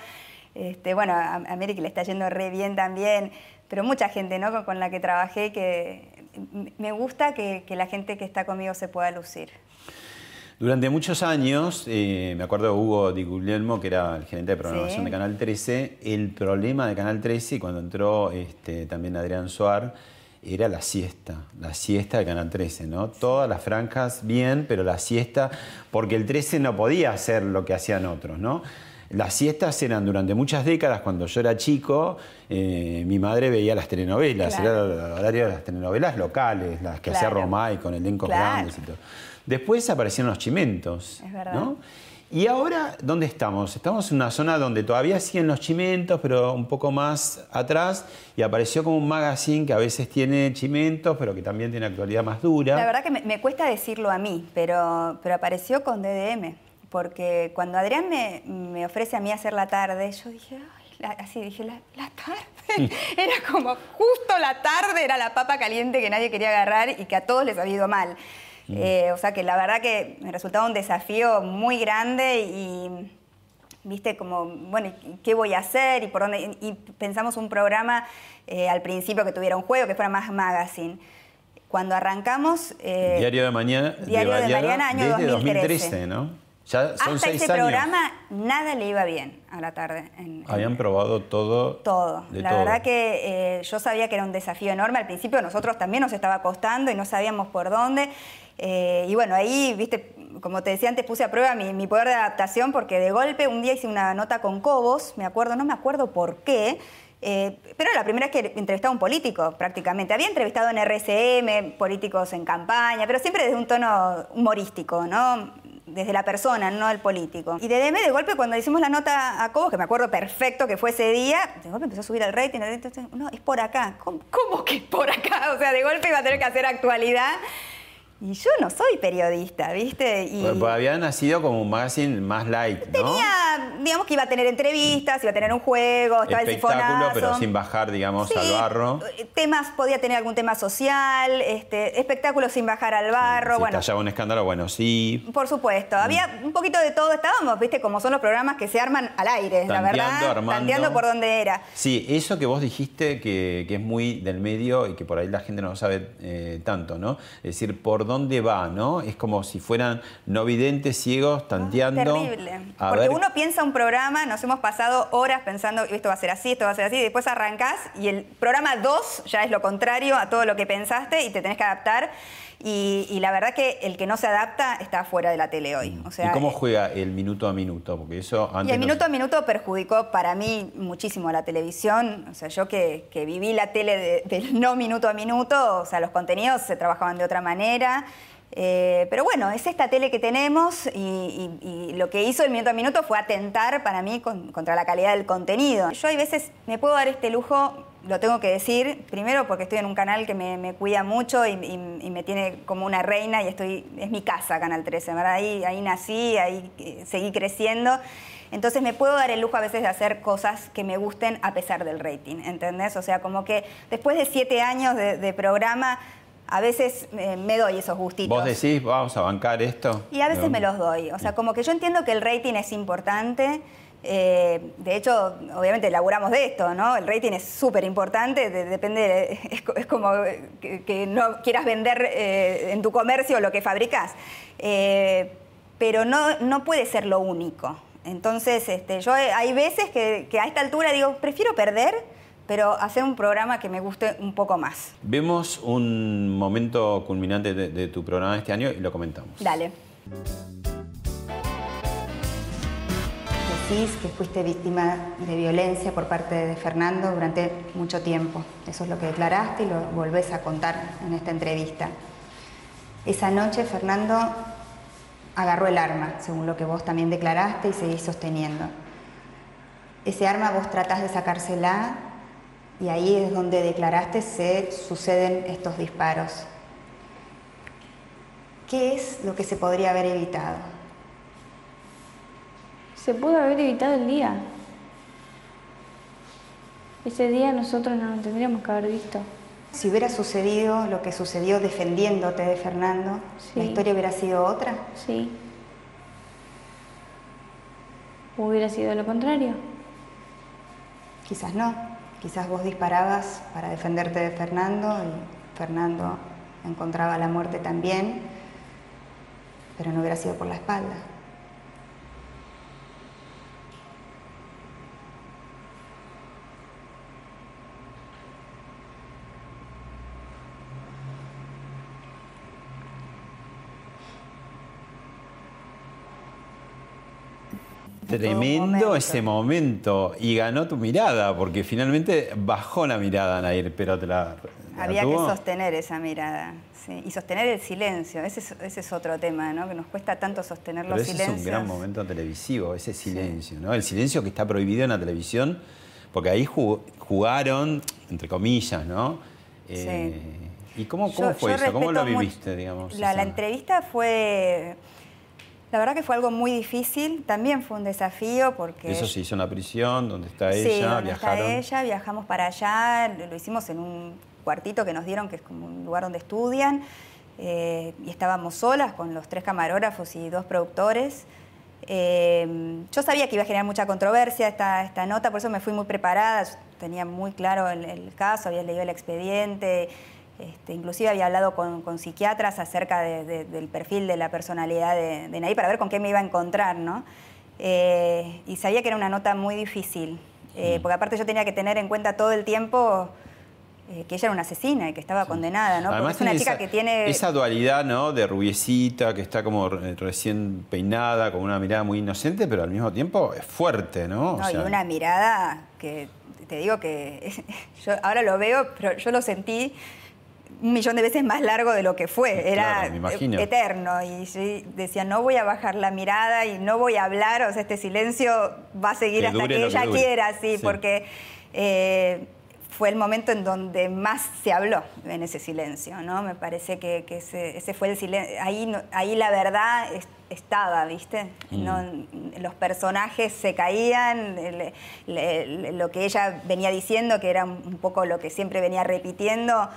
este, bueno, a, a Mary que le está yendo re bien también, pero mucha gente, ¿no? Con, la que trabajé que me gusta que, que la gente que está conmigo se pueda lucir. Durante muchos años, eh, me acuerdo de Hugo Di Guglielmo, que era el gerente de programación Sí. de Canal 13, el problema de Canal 13, y cuando entró este, también Adrián Suar, era la siesta, la siesta de Canal 13, ¿no? Todas las franjas bien, pero la siesta, porque el 13 no podía hacer lo que hacían otros, ¿no? Las siestas eran durante muchas décadas, cuando yo era chico, eh, mi madre veía las telenovelas, Claro. era el horario de las telenovelas locales, las que hacía Claro. Romay con elencos Claro. grandes y todo. Después aparecieron los chimentos. Es verdad. ¿no? Y ahora, ¿dónde estamos? Estamos en una zona donde todavía siguen los chimentos, pero un poco más atrás, y apareció como un magazine que a veces tiene chimentos, pero que también tiene actualidad más dura. La verdad que me, me cuesta decirlo a mí, pero, pero apareció con DDM. Porque cuando Adrián me, me ofrece a mí hacer la tarde, yo dije, "Ay, la- así dije, la, la tarde. era como justo la tarde, era la papa caliente que nadie quería agarrar y que a todos les había ido mal. Eh, o sea que la verdad que me resultaba un desafío muy grande y, viste, como, bueno, ¿y ¿qué voy a hacer? Y por dónde. Y pensamos un programa eh, al principio que tuviera un juego, que fuera más magazine. Cuando arrancamos. eh, Diario de Mañana. Diario de Mariana, año desde 2013. 2013, ¿no? Ya son hasta seis ese años. programa nada le iba bien a la tarde. en- en- Habían probado todo. todo. de la todo. verdad que eh, yo sabía que era un desafío enorme. Al principio nosotros también nos estaba costando y no sabíamos por dónde. Eh, y bueno, ahí, viste, como te decía antes, puse a prueba mi, poder de adaptación porque de golpe un día hice una nota con Cobos, me acuerdo, no me acuerdo por qué. eh, pero la primera vez que entrevistaba a un político, prácticamente. Había entrevistado en RCM, políticos en campaña, pero siempre desde un tono humorístico, ¿no? desde la persona, no el político. Y de DM, de golpe, cuando hicimos la nota a Cobos, que me acuerdo perfecto que fue ese día, de golpe empezó a subir el rating. el rating, No, es por acá. ¿Cómo, cómo que es por acá? O sea, de golpe iba a tener que hacer actualidad. Y yo no soy periodista, ¿viste? Y Pues, pues había nacido como un magazine más light, ¿no? tenía, digamos que iba a tener entrevistas, iba a tener un juego, estaba el Espectáculo, sifonazo. pero sin bajar, digamos, al Sí, barro. Temas, podía tener algún tema social, este, espectáculos sin bajar al barro, si bueno. estallaba un escándalo, bueno, sí. Por supuesto, había un poquito de todo, estábamos, viste, como son los programas que se arman al aire, la verdad, armando. tanteando por donde era. Sí, eso que vos dijiste que, que es muy del medio y que por ahí la gente no sabe eh, tanto, ¿no? Es decir, por dónde va, ¿no? Es como si fueran no videntes, ciegos, tanteando. Terrible. a Porque ver- uno piensa un programa, nos hemos pasado horas pensando esto va a ser así, esto va a ser así, y después arrancás y el programa 2 ya es lo contrario a todo lo que pensaste y te tenés que adaptar. Y, y la verdad que el que no se adapta está fuera de la tele hoy. O sea, ¿Y cómo juega el minuto a minuto? Porque eso antes Y el no minuto a minuto perjudicó para mí muchísimo a la televisión. O sea, yo que, que viví la tele de- del no minuto a minuto, o sea, los contenidos se trabajaban de otra manera. Eh, pero bueno, es esta tele que tenemos y, y- y lo que hizo el minuto a minuto fue atentar para mí con- contra la calidad del contenido. Yo hay veces me puedo dar este lujo, lo tengo que decir, primero porque estoy en un canal que me, me cuida mucho y, y- y me tiene como una reina y estoy es mi casa Canal 13, ¿verdad? Ahí, ahí nací, ahí eh, seguí creciendo. Entonces me puedo dar el lujo a veces de hacer cosas que me gusten a pesar del rating, ¿entendés? O sea, como que después de siete años de, de programa, a veces eh, me doy esos gustitos. ¿Vos decís, vamos a bancar esto? Y a veces me los doy. O sea, como que yo entiendo que el rating es importante. Eh, de hecho, obviamente laburamos de esto, ¿no? El rating es súper importante, de- depende, es, co- es como que, que no quieras vender eh, en tu comercio lo que fabricas. Eh, pero no, no puede ser lo único. Entonces, este, yo eh, hay veces que, que a esta altura digo, prefiero perder, pero hacer un programa que me guste un poco más. Vemos un momento culminante de, de tu programa este año y lo comentamos. Dale. Decís que fuiste víctima de violencia por parte de Fernando durante mucho tiempo. Eso es lo que declaraste y lo volvés a contar en esta entrevista. Esa noche Fernando agarró el arma, según lo que vos también declaraste y seguís sosteniendo. Ese arma vos tratás de sacársela y ahí es donde declaraste se suceden estos disparos. ¿Qué es lo que se podría haber evitado? Se pudo haber evitado el día. Ese día nosotros no lo tendríamos que haber visto. Si hubiera sucedido lo que sucedió defendiéndote de Fernando, ¿la historia hubiera sido otra? Sí. ¿Hubiera sido lo contrario? Quizás no. Quizás vos disparabas para defenderte de Fernando y Fernando encontraba la muerte también, pero no hubiera sido por la espalda. Tremendo ese momento. Y ganó tu mirada, porque finalmente bajó la mirada, Nair, pero te la. la Había que tuvo. sostener esa mirada sí, y sostener el silencio. Ese es, ese es otro tema, ¿no? Que nos cuesta tanto sostener Pero los ese silencios. es un gran momento televisivo, ese silencio, ¿no? El silencio que está prohibido en la televisión, porque ahí ju- jugaron, entre comillas, ¿no? Eh, ¿Y cómo, cómo Yo- fue yo eso? ¿Cómo lo viviste, digamos? La, entrevista fue, la verdad que fue algo muy difícil, también fue un desafío porque... Eso se hizo en la prisión, donde está Sí, ella, donde viajaron. está ella, viajamos para allá, lo lo hicimos en un cuartito que nos dieron, que es como un lugar donde estudian, eh, y estábamos solas con los tres camarógrafos y dos productores. Eh, yo sabía que iba a generar mucha controversia esta, esta nota, por eso me fui muy preparada, yo tenía muy claro el, el caso, había leído el expediente, este, inclusive había hablado con, con psiquiatras acerca de- de- del perfil de la personalidad de, de para ver con qué me iba a encontrar, ¿no? Eh, y sabía que era una nota muy difícil, eh, porque aparte yo tenía que tener en cuenta todo el tiempo eh, que ella era una asesina y que estaba condenada, ¿no? Porque es una chica esa, que tiene... esa dualidad, ¿no? De rubiecita, que está como re- recién peinada, con una mirada muy inocente, pero al mismo tiempo es fuerte, ¿no? O No, sea, y una mirada que te digo que yo ahora lo veo, pero yo lo sentí un millón de veces más largo de lo que fue. Era Claro, eterno. Y yo decía, no voy a bajar la mirada y no voy a hablar. O sea, este silencio va a seguir Que hasta que ella quiera, sí, Sí. porque eh, fue el momento en donde más se habló en ese silencio, ¿no? Me parece que, que ese, ese fue el silencio. Ahí, no- ahí la verdad es- estaba, ¿viste? Mm. No- los personajes se caían, le- lo que ella venía diciendo, que era un poco lo que siempre venía repitiendo,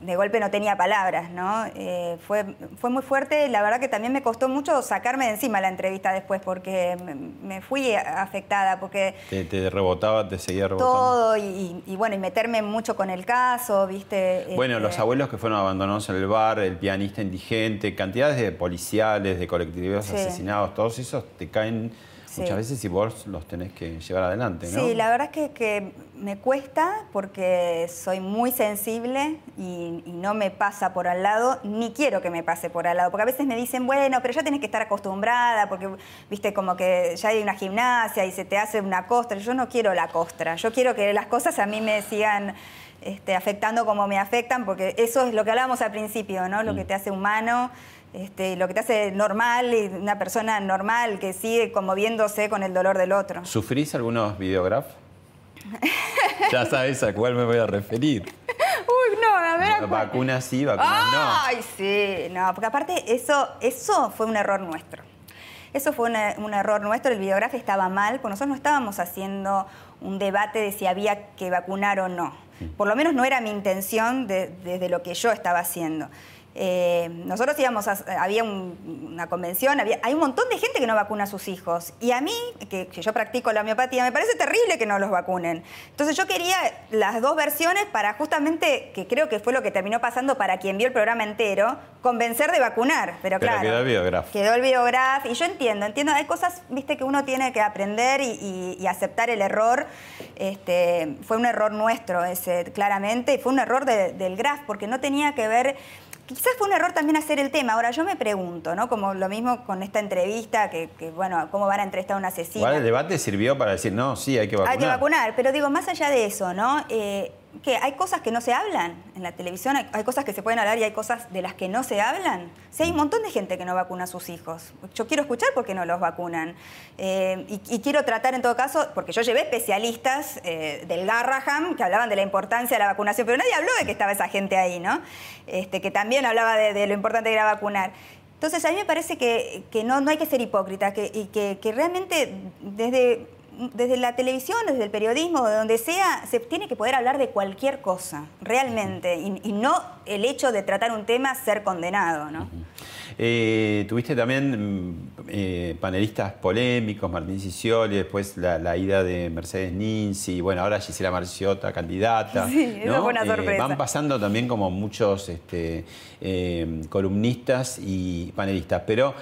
de golpe no tenía palabras, ¿no? Eh, fue, fue muy fuerte, la verdad que también me costó mucho sacarme de encima la entrevista después, porque me, me fui afectada, porque Te, te rebotaba, te seguía rebotando. todo y, y bueno, y meterme mucho con el caso, ¿viste? Bueno, Este, los abuelos que fueron abandonados en el bar, el pianista indigente, cantidades de policiales, de colectivos Sí. asesinados, todos esos te caen Sí. muchas veces y vos los tenés que llevar adelante, ¿no? Sí, la verdad es que, que me cuesta porque soy muy sensible y, y no me pasa por al lado, ni quiero que me pase por al lado, porque a veces me dicen, bueno, pero ya tenés que estar acostumbrada, porque, viste, como que ya hay una gimnasia y se te hace una costra. Yo no quiero la costra, yo quiero que las cosas a mí me sigan este, afectando como me afectan, porque eso es lo que hablábamos al principio, ¿no? Lo que te hace humano. Este, lo que te hace normal una persona normal que sigue conmoviéndose con el dolor del otro. ¿Sufrís algunos videograf? ya sabes a cuál me voy a referir. Uy, no, a ver. Vacunas sí, vacunas no. Ay, sí, no, porque aparte eso, eso fue un error nuestro. Eso fue una- un error nuestro, el videógrafo estaba mal, porque nosotros no estábamos haciendo un debate de si había que vacunar o no. Por lo menos no era mi intención de- desde lo que yo estaba haciendo. Eh, nosotros íbamos a, había un- una convención, había, hay un montón de gente que no vacuna a sus hijos. Y a mí, que, que yo practico la homeopatía, me parece terrible que no los vacunen. Entonces yo quería las dos versiones para justamente, que creo que fue lo que terminó pasando para quien vio el programa entero, convencer de vacunar. Pero, Pero claro. quedó el videograf. Quedó el videograf y yo entiendo, entiendo, hay cosas, viste, que uno tiene que aprender y, y- y aceptar el error. Este, fue un error nuestro ese, claramente, y fue un error de- del graf, porque no tenía que ver, quizás fue un error también hacer el tema. Ahora yo me pregunto, ¿no? Como lo mismo con esta entrevista, que, que, bueno, ¿cómo van a entrevistar a una asesina? Igual el debate sirvió para decir, no, sí, hay que vacunar. Hay que vacunar, pero digo, más allá de eso, ¿no? Eh, que hay cosas que no se hablan en la televisión, hay, cosas que se pueden hablar y hay cosas de las que no se hablan. Sí, hay un montón de gente que no vacuna a sus hijos. Yo quiero escuchar por qué no los vacunan. Eh, y, quiero tratar en todo caso, porque yo llevé especialistas eh, del Garraham que hablaban de la importancia de la vacunación, pero nadie habló de que estaba esa gente ahí, ¿no? Este, que también hablaba de, lo importante que era vacunar. Entonces, a mí me parece que, que no, no hay que ser hipócrita y que, que realmente desde, desde la televisión, desde el periodismo, de donde sea, se tiene que poder hablar de cualquier cosa, realmente, y, y no el hecho de tratar un tema ser condenado, ¿no? Eh, tuviste también mm, eh, panelistas polémicos, Martín Sicioli, después la, la ida de Mercedes Ninzi, bueno, ahora Gisela Marciota, candidata. Sí, ¿no? fue una Eh, sorpresa. van pasando también como muchos este, columnistas y panelistas, pero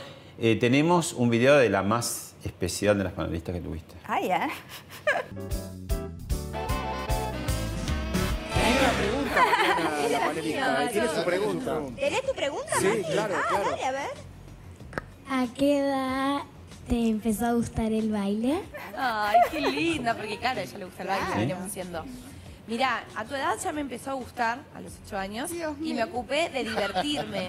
tenemos un video de la más especial de las panelistas que tuviste. Ay, ¿eh? la panelista, eh, tiene su pregunta. ¿Tenés tu pregunta, Sí, Mati? claro, ah, claro. dale, a ver. ¿A qué edad te empezó a gustar el baile? Ay, qué linda, porque claro, a ella le gusta el baile, Sí. venimos diciendo. Mirá, a tu edad ya me empezó a gustar, a los ocho años, y me ocupé de divertirme.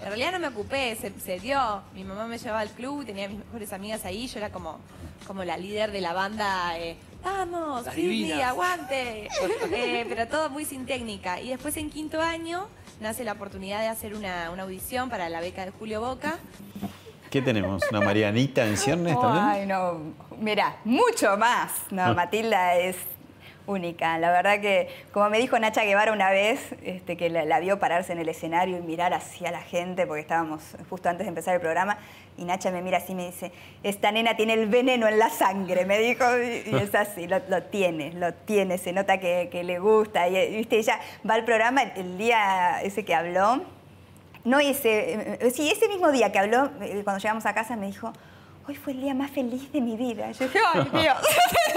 En realidad no me ocupé, se, se dio. Mi mamá me llevaba al club, tenía mis mejores amigas ahí, yo era como, como la líder de la banda. eh, Vamos, Sidney, aguante. Eh, pero todo muy sin técnica. Y después en quinto año nace la oportunidad de hacer una, una audición para la beca de Julio Boca. ¿Qué tenemos? ¿Una Marianita en ciernes también? Ay, no, mira, mucho más. No, Ah. Matilda es única. La verdad que, como me dijo Nacha Guevara una vez, este, que la, vio pararse en el escenario y mirar hacia la gente, porque estábamos justo antes de empezar el programa, y Nacha me mira así y me dice, esta nena tiene el veneno en la sangre, me dijo, y, es así, lo, tiene, lo tiene, se nota que, que le gusta. Y, viste, ella va al programa el día ese que habló, no ese, eh, sí, ese mismo día que habló, eh, cuando llegamos a casa me dijo, hoy fue el día más feliz de mi vida. Yo dije, ay Dios,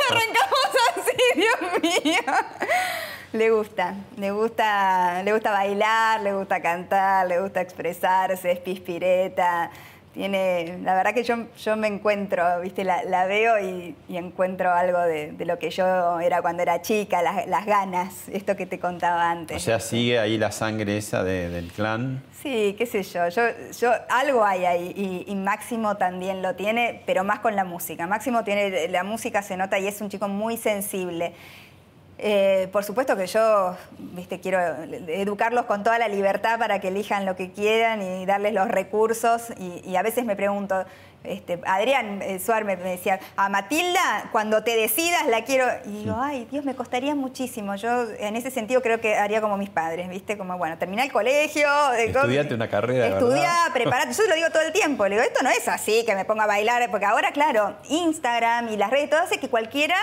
arrancamos así, Dios mío. Le gusta, le gusta, le gusta bailar, le gusta cantar, le gusta expresarse, es pispireta, tiene, la verdad que yo, yo me encuentro, ¿viste? La, la veo y, y encuentro algo de, de lo que yo era cuando era chica, las, las ganas, esto que te contaba antes. O sea, sigue ahí la sangre esa de- del clan. Sí, qué sé yo, yo, yo algo hay ahí y, y Máximo también lo tiene, pero más con la música. Máximo tiene, la música se nota y es un chico muy sensible. Eh, por supuesto que yo, viste, quiero educarlos con toda la libertad para que elijan lo que quieran y darles los recursos. Y, y a veces me pregunto, este, Adrián eh, Suar me, me decía, a Matilda, cuando te decidas la quiero. Y digo, ay, Dios, me costaría muchísimo. Yo en ese sentido creo que haría como mis padres, viste, como, bueno, terminé el colegio. eh, con- Estudiate una carrera, Estudiá, preparate. Yo lo digo todo el tiempo. Le digo, esto no es así, que me ponga a bailar. Porque ahora, claro, Instagram y las redes, todo hace que cualquiera,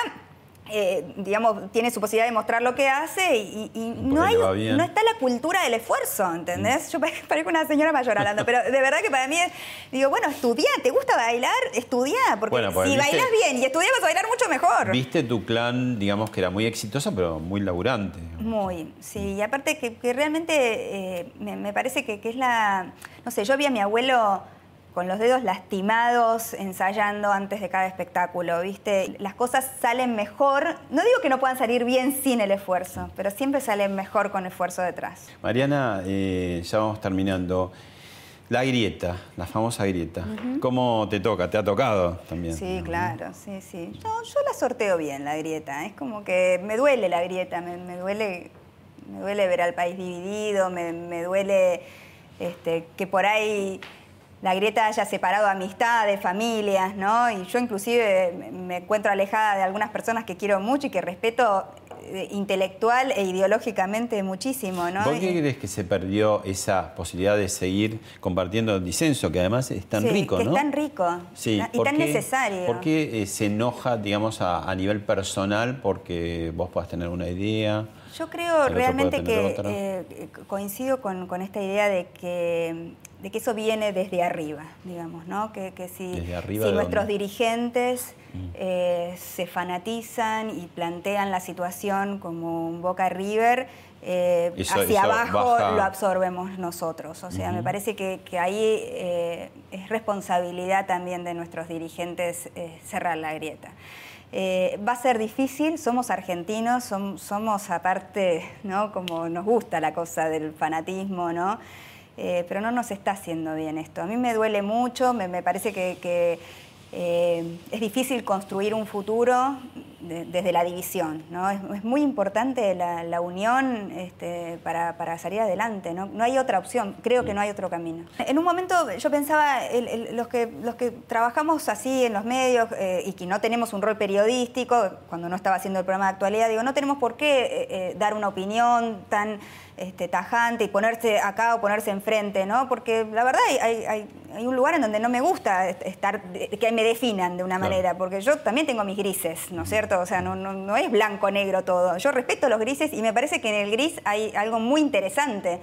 eh, digamos, tiene su posibilidad de mostrar lo que hace y, y no, hay, está la cultura del esfuerzo, ¿entendés? Yo pare- parezco una señora mayor hablando, pero de verdad que para mí es, digo, bueno, estudiá, ¿te gusta bailar? Estudiá, porque Bueno, pues, si ¿viste? bailás bien y estudiás vas a bailar mucho mejor. Viste tu clan, digamos que era muy exitoso, pero muy laburante. Muy, sí, y aparte que, que realmente eh, me, me parece que, que es la, no sé, yo vi a mi abuelo con los dedos lastimados ensayando antes de cada espectáculo, ¿viste? Las cosas salen mejor, no digo que no puedan salir bien sin el esfuerzo, pero siempre salen mejor con esfuerzo detrás. Mariana, eh, ya vamos terminando. La grieta, la famosa grieta. ¿Cómo te toca? ¿Te ha tocado también? Sí, claro, sí, sí. Yo la sorteo bien, la grieta. Es como que me duele la grieta, me, me duele, me duele ver al país dividido, me, me duele este, que por ahí la grieta haya separado amistades, familias, ¿no? Y yo inclusive me- encuentro alejada de algunas personas que quiero mucho y que respeto eh, intelectual e ideológicamente muchísimo, ¿no? ¿Por qué crees que se perdió esa posibilidad de seguir compartiendo el disenso, que además es tan sí, rico, que ¿no? es tan rico Sí, y ¿por tan qué- necesario. ¿Por qué eh, se enoja, digamos, a, a nivel personal porque vos puedas tener una idea? Yo creo realmente que eh, coincido con, con esta idea de que, de que eso viene desde arriba, digamos, ¿no? Que, que si, ¿Desde arriba si de nuestros dónde? Mm. dirigentes eh, se fanatizan y plantean la situación como un Boca River, eh, Eso- hacia eso abajo baja- lo absorbemos nosotros. O sea, me parece que, que ahí eh, es responsabilidad también de nuestros dirigentes cerrar la grieta. Eh, va a ser difícil, somos argentinos, som- somos aparte, ¿no? Como nos gusta la cosa del fanatismo, ¿no? Eh, pero no nos está haciendo bien esto. A mí me duele mucho, me, parece que, que, eh, es difícil construir un futuro de- desde la división, ¿no? Es, es muy importante la, la unión este, para, para salir adelante, ¿no? No hay otra opción, creo que no hay otro camino. En un momento yo pensaba, el- el- los, que, los que trabajamos así en los medios eh, y que no tenemos un rol periodístico, cuando no estaba haciendo el programa de actualidad, digo, no tenemos por qué eh, eh, dar una opinión tan este, tajante y ponerse acá o ponerse enfrente, ¿no? Porque la verdad hay, hay- un lugar en donde no me gusta est- estar, que me definan de una manera, porque yo también tengo mis grises, ¿no es cierto? O sea, no, no, no es blanco-negro todo. Yo respeto los grises y me parece que en el gris hay algo muy interesante.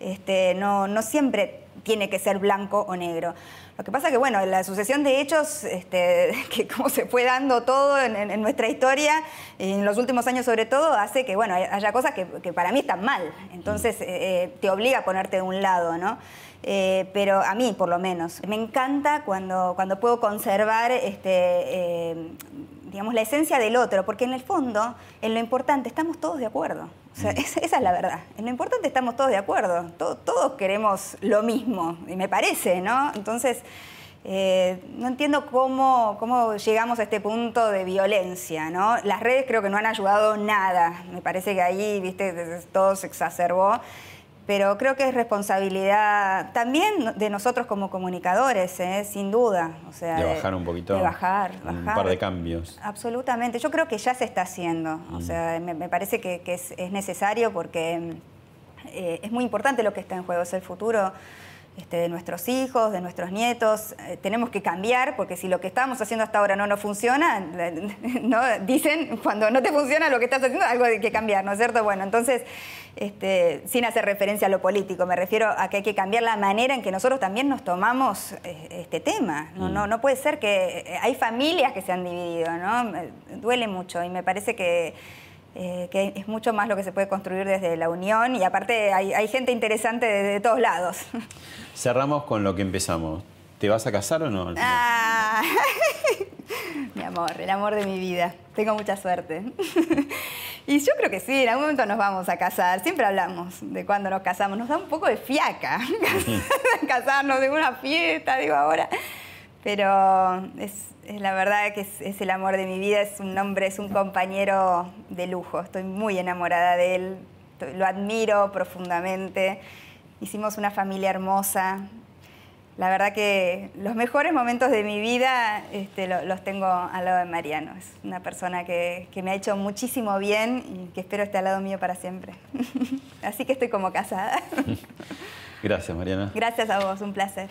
Este, no, no siempre tiene que ser blanco o negro. Lo que pasa que, bueno, la sucesión de hechos, este, que como se fue dando todo en, nuestra historia, en los últimos años sobre todo, hace que, bueno, haya cosas que, que para mí están mal. Entonces, eh, eh, te obliga a ponerte de un lado, ¿no? Eh, pero a mí, por lo menos, me encanta cuando, cuando puedo conservar este, eh, digamos, la esencia del otro, porque en el fondo, en lo importante, estamos todos de acuerdo. O sea, esa, esa es la verdad. En lo importante estamos todos de acuerdo. To- todos queremos lo mismo, y me parece, ¿no? Entonces, eh, no entiendo cómo, cómo llegamos a este punto de violencia, ¿no? Las redes creo que no han ayudado nada. Me parece que ahí, viste, todo se exacerbó. Pero creo que es responsabilidad también de nosotros como comunicadores, ¿eh? sin duda. O sea, De bajar un poquito. De bajar, Un par de cambios. Absolutamente. Yo creo que ya se está haciendo. Mm. O sea, me, me parece que, que es, es necesario porque eh, es muy importante lo que está en juego, es el futuro este, de nuestros hijos, de nuestros nietos. Eh, tenemos que cambiar porque si lo que estábamos haciendo hasta ahora no nos funciona, ¿no? dicen cuando no te funciona lo que estás haciendo, algo hay que cambiar, ¿no es cierto? Bueno, entonces, este, sin hacer referencia a lo político, me refiero a que hay que cambiar la manera en que nosotros también nos tomamos eh, este tema. No, no, no puede ser que eh, hay familias que se han dividido, ¿no? Duele mucho y me parece que eh, que es mucho más lo que se puede construir desde la unión y aparte hay, hay gente interesante de, de todos lados. Cerramos con lo que empezamos. ¿Te vas a casar o no? Ah, mi amor, el amor de mi vida. Tengo mucha suerte. y yo creo que sí, en algún momento nos vamos a casar. Siempre hablamos de cuando nos casamos. Nos da un poco de fiaca casarnos de una fiesta, digo ahora. Pero es, es la verdad que es, es el amor de mi vida. Es un hombre, es un compañero de lujo. Estoy muy enamorada de él. Lo admiro profundamente. Hicimos una familia hermosa. La verdad que los mejores momentos de mi vida este, lo- los tengo al lado de Mariano. Es una persona que, que me ha hecho muchísimo bien y que espero esté al lado mío para siempre. Así que estoy como casada. Gracias, Mariana. Gracias a vos, un placer.